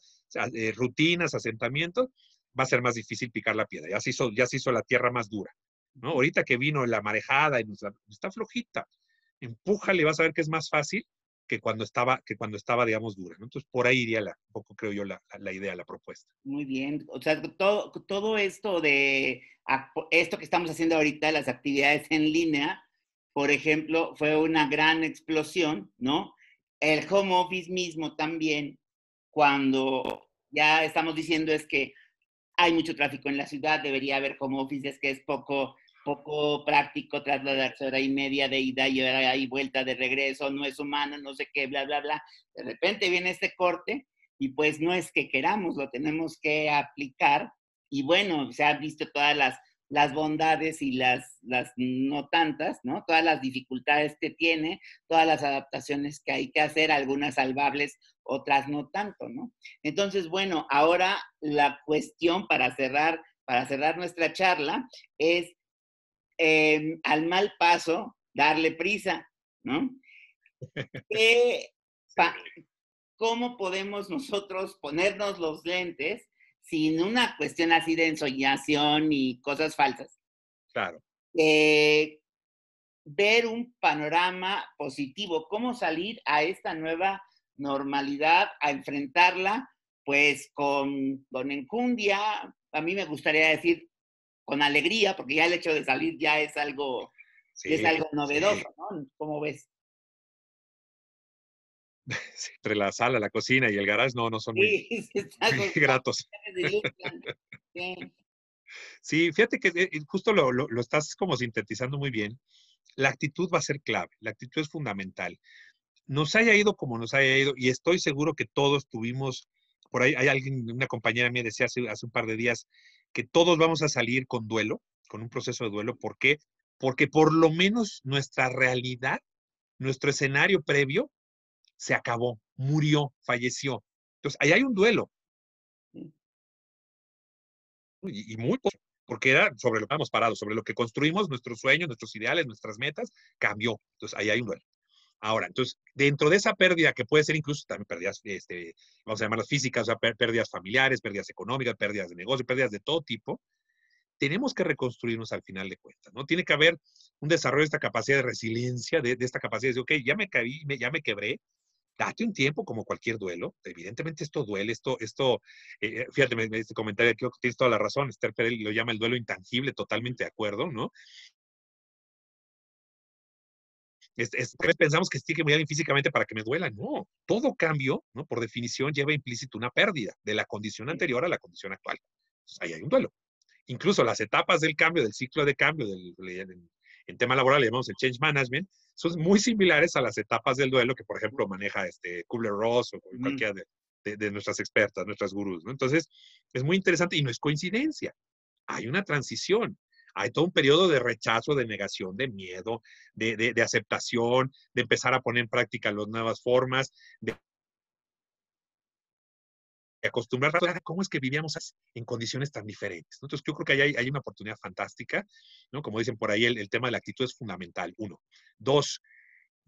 Speaker 2: eh, rutinas, asentamientos, va a ser más difícil picar la piedra. Ya se hizo, ya se hizo la tierra más dura. ¿no? Ahorita que vino la marejada y nos, está flojita, empújale vas a ver que es más fácil que cuando estaba, que cuando estaba digamos, dura. Entonces, por ahí iría la, un poco, creo yo, la, la, idea, la propuesta.
Speaker 1: Muy bien. O sea, todo, todo esto de esto que estamos haciendo ahorita, las actividades en línea, por ejemplo, fue una gran explosión, ¿no? El home office mismo también, cuando ya estamos diciendo es que hay mucho tráfico en la ciudad, debería haber home office, es que es poco poco práctico trasladarse hora y media de ida y hora y vuelta de regreso, no es humano, no sé qué, bla, bla, bla. De repente viene este corte y pues no es que queramos, lo tenemos que aplicar. Y bueno, se han visto todas las, las bondades y las, las no tantas, ¿no? Todas las dificultades que tiene, todas las adaptaciones que hay que hacer, algunas salvables, otras no tanto, ¿no? Entonces, bueno, ahora la cuestión para cerrar, para cerrar nuestra charla es Em, al mal paso darle prisa, ¿no? ¿Cómo podemos nosotros ponernos los lentes sin una cuestión así de ensoñación y cosas falsas?
Speaker 2: Claro.
Speaker 1: Eh, ver un panorama positivo, cómo salir a esta nueva normalidad, a enfrentarla, pues con, con enjundia, a mí me gustaría decir con alegría, porque ya el hecho de salir ya es algo, es algo novedoso, ¿no? ¿Cómo ves?
Speaker 2: entre la sala, la cocina y el garage no, no son muy, gratos. Sí. fíjate que eh, justo lo, lo, estás como sintetizando muy bien. La actitud va a ser clave, la actitud es fundamental. Nos haya ido como nos haya ido, y estoy seguro que todos tuvimos, por ahí hay alguien, una compañera mía decía hace, hace un par de días, que todos vamos a salir con duelo, con un proceso de duelo. ¿Por qué? Porque por lo menos nuestra realidad, nuestro escenario previo, se acabó, murió, falleció. Entonces, ahí hay un duelo. Y, y muy porque era sobre lo que hemos parado, sobre lo que construimos, nuestros sueños, nuestros ideales, nuestras metas, cambió. Entonces, ahí hay un duelo. Ahora, entonces, dentro de esa pérdida, que puede ser incluso también pérdidas, este, vamos a llamarlas físicas, o sea, pérdidas familiares, pérdidas económicas, pérdidas de negocio, pérdidas de todo tipo, tenemos que reconstruirnos al final de cuentas, ¿no? Tiene que haber un desarrollo de esta capacidad de resiliencia, de, esta capacidad de decir, ok, ya me caí, ya me quebré, date un tiempo como cualquier duelo. Evidentemente esto duele, esto, esto, eh, fíjate, este comentario aquí tienes toda la razón, Esther Pérez lo llama el duelo intangible, totalmente de acuerdo, ¿no? Pensamos que tiene que muy físicamente para que me duela. No, todo cambio, ¿no? Por definición, lleva implícito una pérdida de la condición anterior a la condición actual. ahí hay un duelo. Incluso las etapas del cambio, del ciclo de cambio, del, en tema laboral le llamamos el change management, son muy similares a las etapas del duelo que, por ejemplo, maneja este Kubler-Ross o cualquiera de, nuestras expertas, nuestras gurús. ¿no? Entonces, es muy interesante y no es coincidencia. Hay una transición. Hay todo un periodo de rechazo, de negación, de miedo, de, de aceptación, de empezar a poner en práctica las nuevas formas, de acostumbrar a cómo es que vivíamos en condiciones tan diferentes. Entonces, yo creo que hay, hay una oportunidad fantástica, ¿no? Como dicen por ahí, el, tema de la actitud es fundamental, uno. Dos,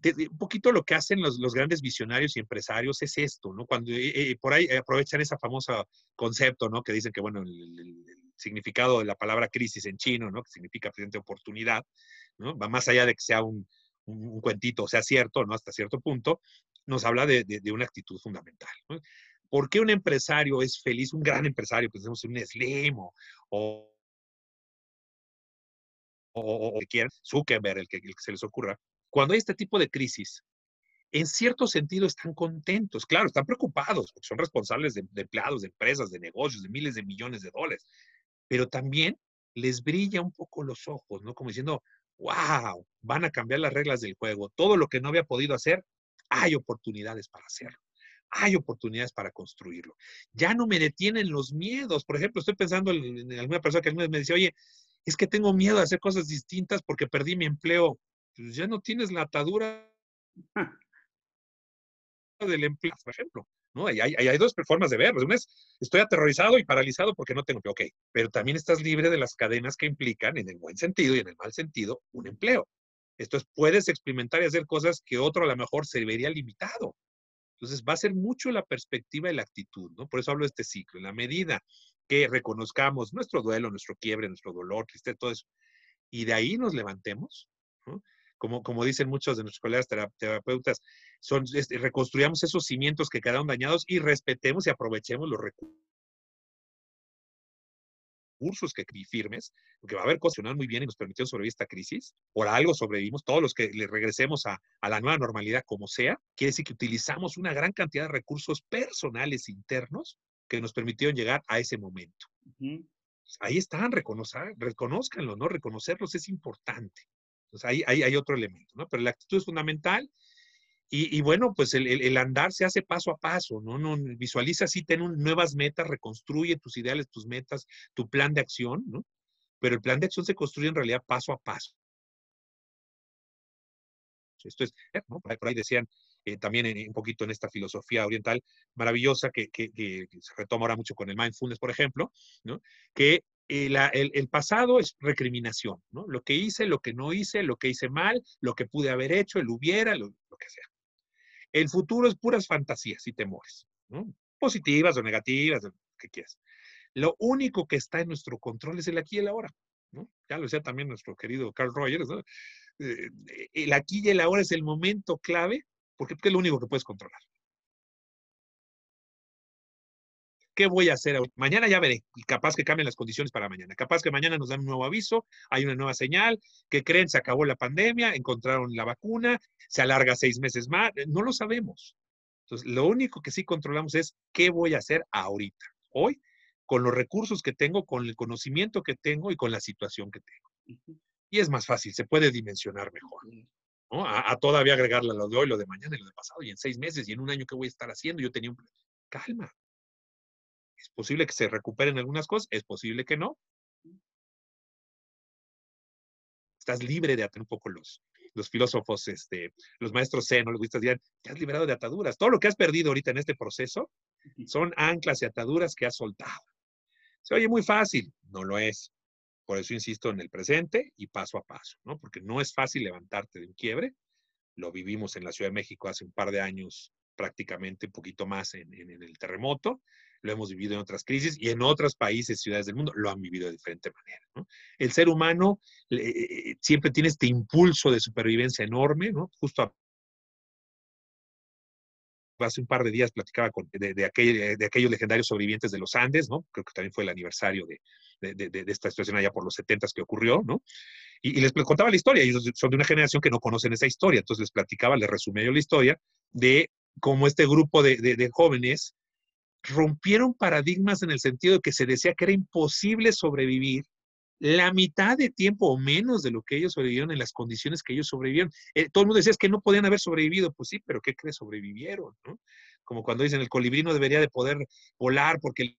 Speaker 2: un poquito lo que hacen los, los, grandes visionarios y empresarios es esto, ¿no? Cuando eh, eh, por ahí aprovechan ese famoso concepto, ¿no? Que dicen que, bueno, el, significado de la palabra crisis en chino, ¿no? Que significa presente oportunidad, ¿no? Va más allá de que sea un, un, cuentito, sea cierto, ¿no? Hasta cierto punto, nos habla de, de, de una actitud fundamental. ¿no? ¿Por qué un empresario es feliz, un gran empresario, pensemos en un Slim o, o, o, quieran, Zuckerberg, el que, el que se les ocurra, cuando hay este tipo de crisis, en cierto sentido están contentos, claro, están preocupados, porque son responsables de, empleados, de empresas, de negocios, de miles de millones de dólares, pero también les brilla un poco los ojos, ¿no? Como diciendo, wow, van a cambiar las reglas del juego, todo lo que no había podido hacer, hay oportunidades para hacerlo hay oportunidades para construirlo. Ya no me detienen los miedos. Por ejemplo, estoy pensando en, alguna persona que me dice, oye, es que tengo miedo de hacer cosas distintas porque perdí mi empleo. Pues ya no tienes la atadura del empleo, por ejemplo. ¿No? Hay, hay, dos formas de verlo. Una es, estoy aterrorizado y paralizado porque no tengo empleo. Ok, pero también estás libre de las cadenas que implican, en el buen sentido y en el mal sentido, un empleo. Entonces, puedes experimentar y hacer cosas que otro a lo mejor se vería limitado. Entonces, va a ser mucho la perspectiva y la actitud, ¿no? Por eso hablo de este ciclo. En la medida que reconozcamos nuestro duelo, nuestro quiebre, nuestro dolor, tristeza, todo eso, y de ahí nos levantemos, ¿no? Como, como dicen muchos de nuestros colegas terapeutas, son, reconstruyamos esos cimientos que quedaron dañados y respetemos y aprovechemos los recursos que firmes, porque va a haber cosas muy bien y nos permitió sobrevivir esta crisis. Por algo sobrevivimos, todos los que le regresemos a, a, la nueva normalidad como sea, quiere decir que utilizamos una gran cantidad de recursos personales internos que nos permitieron llegar a ese momento. Ahí están, reconozcanlo, ¿no? Reconocerlos es importante. Entonces ahí, ahí hay otro elemento, ¿no? Pero la actitud es fundamental y, bueno, pues el, andar se hace paso a paso, ¿no? no visualiza así, ten nuevas metas, reconstruye tus ideales, tus metas, tu plan de acción, ¿no? Pero el plan de acción se construye en realidad paso a paso. Esto es, eh, ¿no? por ahí decían eh, también un poquito en esta filosofía oriental maravillosa que, que, se retoma ahora mucho con el mindfulness, por ejemplo, ¿no? que el, el, pasado es recriminación, ¿no? Lo que hice, lo que no hice, lo que hice mal, lo que pude haber hecho, el hubiera, lo, que sea. El futuro es puras fantasías y temores. Positivas o negativas, lo que quieras. Lo único que está en nuestro control es el aquí y el ahora. Ya lo decía también nuestro querido Carl Rogers, ¿no? Eh, el aquí y el ahora es el momento clave porque es lo único que puedes controlar. ¿Qué voy a hacer? Mañana ya veré. Y capaz que cambien las condiciones para mañana. Capaz que mañana nos dan un nuevo aviso, hay una nueva señal, que creen se acabó la pandemia, encontraron la vacuna, se alarga seis meses más. No lo sabemos. Entonces, lo único que sí controlamos es qué voy a hacer ahorita, hoy, con los recursos que tengo, con el conocimiento que tengo y con la situación que tengo. Y es más fácil, se puede dimensionar mejor. A, todavía agregarle lo de hoy, lo de mañana y lo de pasado, y en seis meses y en un año, ¿qué voy a estar haciendo? Yo tenía un... Calma, es posible que se recuperen algunas cosas, es posible que no. Estás libre de atar un poco los, los filósofos, este, los maestros zen, los budistas dirán, te has liberado de ataduras. Todo lo que has perdido ahorita en este proceso son anclas y ataduras que has soltado. Se oye muy fácil, no lo es. Por eso insisto en el presente y paso a paso, ¿no? Porque no es fácil levantarte de un quiebre. Lo vivimos en la Ciudad de México hace un par de años, prácticamente un poquito más en el terremoto lo hemos vivido en otras crisis y en otros países, ciudades del mundo, lo han vivido de diferente manera. El ser humano eh, siempre tiene este impulso de supervivencia enorme, ¿no? Justo hace un par de días platicaba con, de, aquellos legendarios sobrevivientes de los Andes. Creo que también fue el aniversario de, esta situación allá por los 70 que ocurrió, ¿no? Y, les contaba la historia, ellos son de una generación que no conocen esa historia, entonces les platicaba, les resumía yo la historia de cómo este grupo de, jóvenes rompieron paradigmas en el sentido de que se decía que era imposible sobrevivir la mitad de tiempo o menos de lo que ellos sobrevivieron en las condiciones que ellos sobrevivieron. Eh, todo el mundo decía es que no podían haber sobrevivido. Pues sí, pero ¿qué crees? Sobrevivieron, ¿no? Como cuando dicen el colibrino debería de poder volar porque el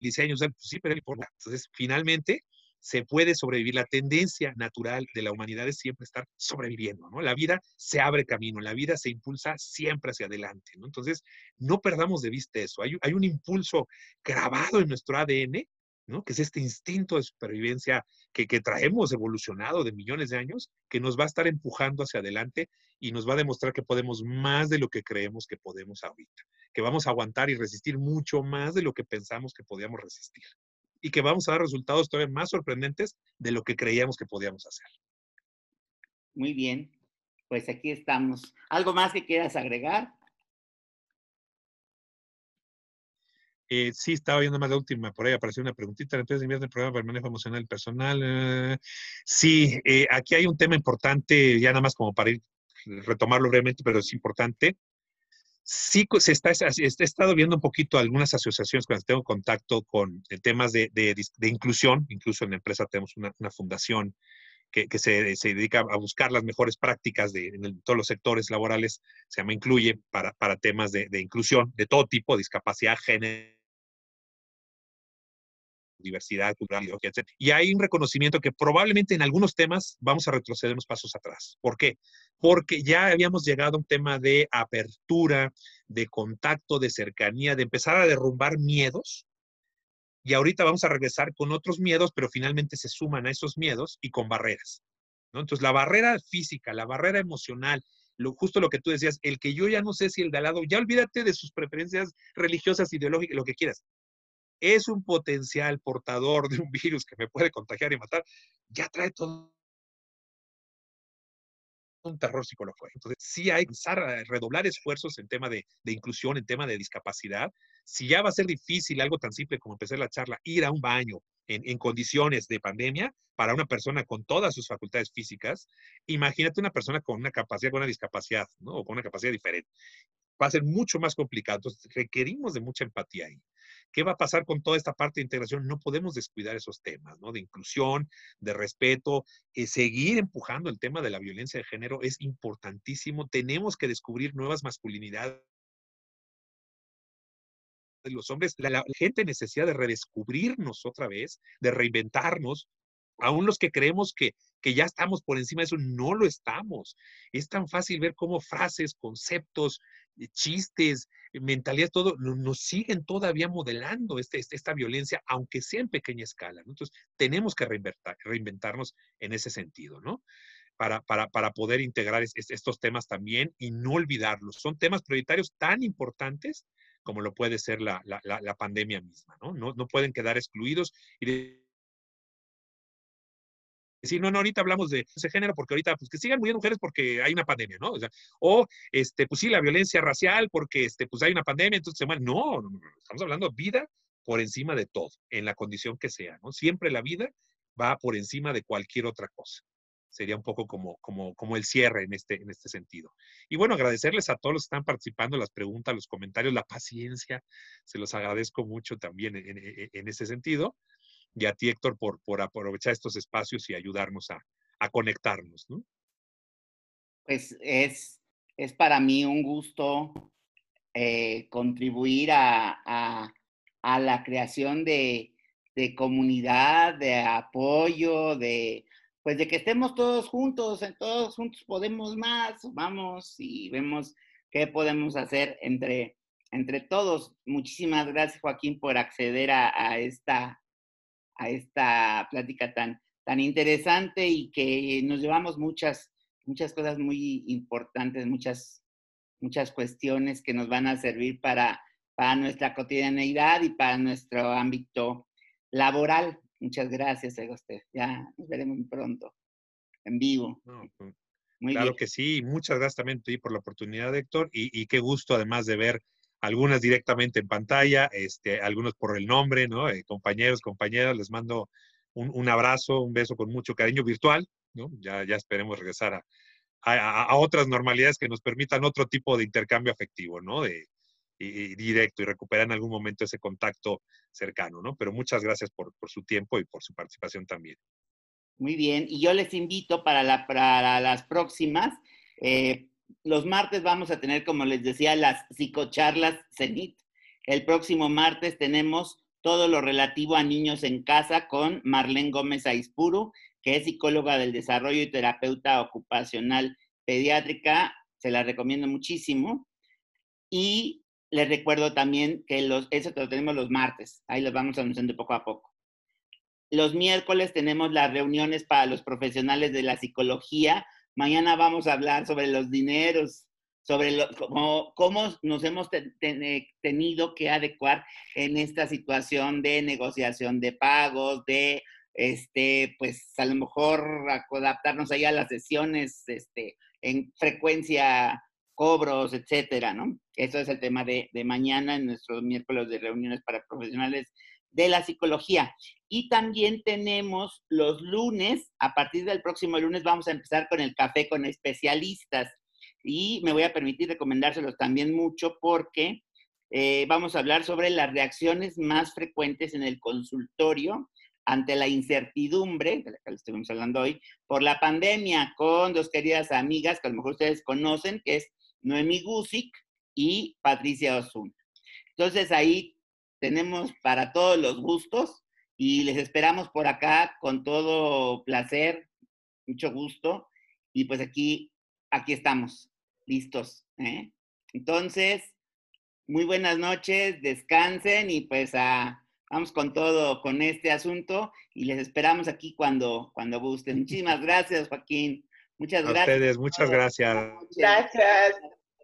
Speaker 2: diseño, pues sí, pero no importa. Entonces, finalmente, se puede sobrevivir. La tendencia natural de la humanidad es siempre estar sobreviviendo, ¿no? La vida se abre camino, la vida se impulsa siempre hacia adelante, ¿no? Entonces, no perdamos de vista eso. Hay, un impulso grabado en nuestro ADN, ¿no? Que es este instinto de supervivencia que, que traemos evolucionado de millones de años, que nos va a estar empujando hacia adelante y nos va a demostrar que podemos más de lo que creemos que podemos ahorita, que vamos a aguantar y resistir mucho más de lo que pensamos que podíamos resistir y que vamos a dar resultados todavía más sorprendentes de lo que creíamos que podíamos hacer.
Speaker 1: Muy bien, pues aquí estamos. ¿Algo más que quieras agregar?
Speaker 2: Eh, sí, estaba viendo más la última, por ahí apareció una preguntita, entonces el programa para el manejo emocional personal. Eh, sí, eh, aquí hay un tema importante, ya nada más como para ir retomarlo brevemente, pero es importante sí se está, he estado viendo un poquito algunas asociaciones cuando tengo contacto con temas de, inclusión, incluso en la empresa tenemos una, fundación que, se, dedica a buscar las mejores prácticas de, en todos los sectores laborales, se llama Incluye, para, temas de, inclusión de todo tipo, discapacidad, género diversidad cultural, etc. Y hay un reconocimiento que probablemente en algunos temas vamos a retroceder unos pasos atrás. ¿Por qué? Porque ya habíamos llegado a un tema de apertura, de contacto, de cercanía, de empezar a derrumbar miedos. Y ahorita vamos a regresar con otros miedos, pero finalmente se suman a esos miedos y con barreras. ¿no? Entonces, la barrera física, la barrera emocional, lo, justo lo que tú decías, el que yo ya no sé si el de al lado, ya olvídate de sus preferencias religiosas, ideológicas, lo que quieras es un potencial portador de un virus que me puede contagiar y matar, ya trae todo un terror psicológico. Entonces, sí hay que redoblar esfuerzos en tema de, inclusión, en tema de discapacidad. Si ya va a ser difícil algo tan simple como empezar la charla, ir a un baño en, en condiciones de pandemia para una persona con todas sus facultades físicas, imagínate una persona con una capacidad, con una discapacidad, ¿no? O con una capacidad diferente. Va a ser mucho más complicado. Entonces, requerimos de mucha empatía ahí. ¿Qué va a pasar con toda esta parte de integración? No podemos descuidar esos temas, ¿no? De inclusión, de respeto, eh, seguir empujando el tema de la violencia de género es importantísimo. Tenemos que descubrir nuevas masculinidades de los hombres, la, gente necesidad de redescubrirnos otra vez, de reinventarnos, Aún los que creemos que, que ya estamos por encima de eso, no lo estamos. Es tan fácil ver cómo frases, conceptos, eh, chistes, eh, mentalidad, todo, nos siguen todavía modelando este, este, esta violencia, aunque sea en pequeña escala. Entonces, tenemos que reinventarnos en ese sentido, ¿no? Para, para, para poder integrar estos temas también y no olvidarlos. Son temas prioritarios tan importantes como lo puede ser la, la, la pandemia misma, ¿no? ¿no? No pueden quedar excluidos y decir, no, no, ahorita hablamos de ese género porque ahorita, pues que sigan muriendo mujeres porque hay una pandemia, ¿no? O, sea, o este, pues sí, la violencia racial porque, este, pues hay una pandemia, entonces, no, no, no, estamos hablando de vida por encima de todo, en la condición que sea, ¿no? Siempre la vida va por encima de cualquier otra cosa. Sería un poco como, como, como el cierre en este, en este sentido. Y bueno, agradecerles a todos los que están participando, las preguntas, los comentarios, la paciencia, se los agradezco mucho también en, en, en ese sentido y a ti, Héctor, por, por aprovechar estos espacios y ayudarnos a, a conectarnos. ¿no?
Speaker 1: Pues es, es para mí un gusto eh, contribuir a, a, la creación de, de, comunidad, de apoyo, de pues de que estemos todos juntos, todos juntos podemos más, vamos y vemos qué podemos hacer entre, entre todos. Muchísimas gracias, Joaquín, por acceder a esta a esta plática tan, tan interesante y que nos llevamos muchas, muchas cosas muy importantes, muchas, muchas cuestiones que nos van a servir para, para nuestra cotidianeidad y para nuestro ámbito laboral. Muchas gracias, usted. Ya nos veremos pronto, en vivo.
Speaker 2: Pues, claro que sí, muchas gracias también por la oportunidad, Héctor, y, y, qué gusto además de ver algunas directamente en pantalla, este, algunos por el nombre, ¿no? Eh, compañeros, compañeras, les mando un, abrazo, un beso con mucho cariño virtual, ¿no? Ya, ya esperemos regresar a, a, otras normalidades que nos permitan otro tipo de intercambio afectivo, ¿no? De, y, directo y recuperar en algún momento ese contacto cercano, ¿no? Pero muchas gracias por, por su tiempo y por su participación también.
Speaker 1: Muy bien, y yo les invito para, la, para las próximas, eh, los martes vamos a tener, como les decía, las psicocharlas CENIT. El próximo martes tenemos todo lo relativo a niños en casa con Marlene Gómez Aispuru, que es psicóloga del desarrollo y terapeuta ocupacional pediátrica. Se la recomiendo muchísimo. Y les recuerdo también que los, eso lo tenemos los martes. Ahí los vamos anunciando poco a poco. Los miércoles tenemos las reuniones para los profesionales de la psicología Mañana vamos a hablar sobre los dineros, sobre cómo, cómo, nos hemos tenido que adecuar en esta situación de negociación de pagos, de, este, pues a lo mejor adaptarnos ahí a las sesiones, este, en frecuencia, cobros, etcétera, ¿no? Eso es el tema de, de mañana en nuestros miércoles de reuniones para profesionales de la psicología. Y también tenemos los lunes, a partir del próximo lunes vamos a empezar con el café con especialistas. Y me voy a permitir recomendárselos también mucho porque eh, vamos a hablar sobre las reacciones más frecuentes en el consultorio ante la incertidumbre, de la que estuvimos hablando hoy, por la pandemia, con dos queridas amigas que a lo mejor ustedes conocen, que es Noemi Gusic y Patricia Osuna. Entonces ahí tenemos para todos los gustos y les esperamos por acá con todo placer, mucho gusto. Y pues aquí, aquí estamos, listos. ¿eh? Entonces, muy buenas noches, descansen y pues a, vamos con todo con este asunto y les esperamos aquí cuando, cuando gusten. Muchísimas gracias, Joaquín. Muchas gracias.
Speaker 2: A ustedes, muchas gracias.
Speaker 3: Gracias.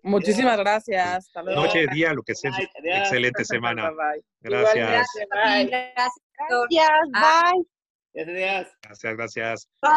Speaker 3: Muchísimas gracias.
Speaker 2: Hasta luego. Noche, día, lo que sea. Excelente semana. Gracias.
Speaker 3: Gracias.
Speaker 1: Gracias. Bye.
Speaker 2: Gracias, gracias.
Speaker 3: Bye.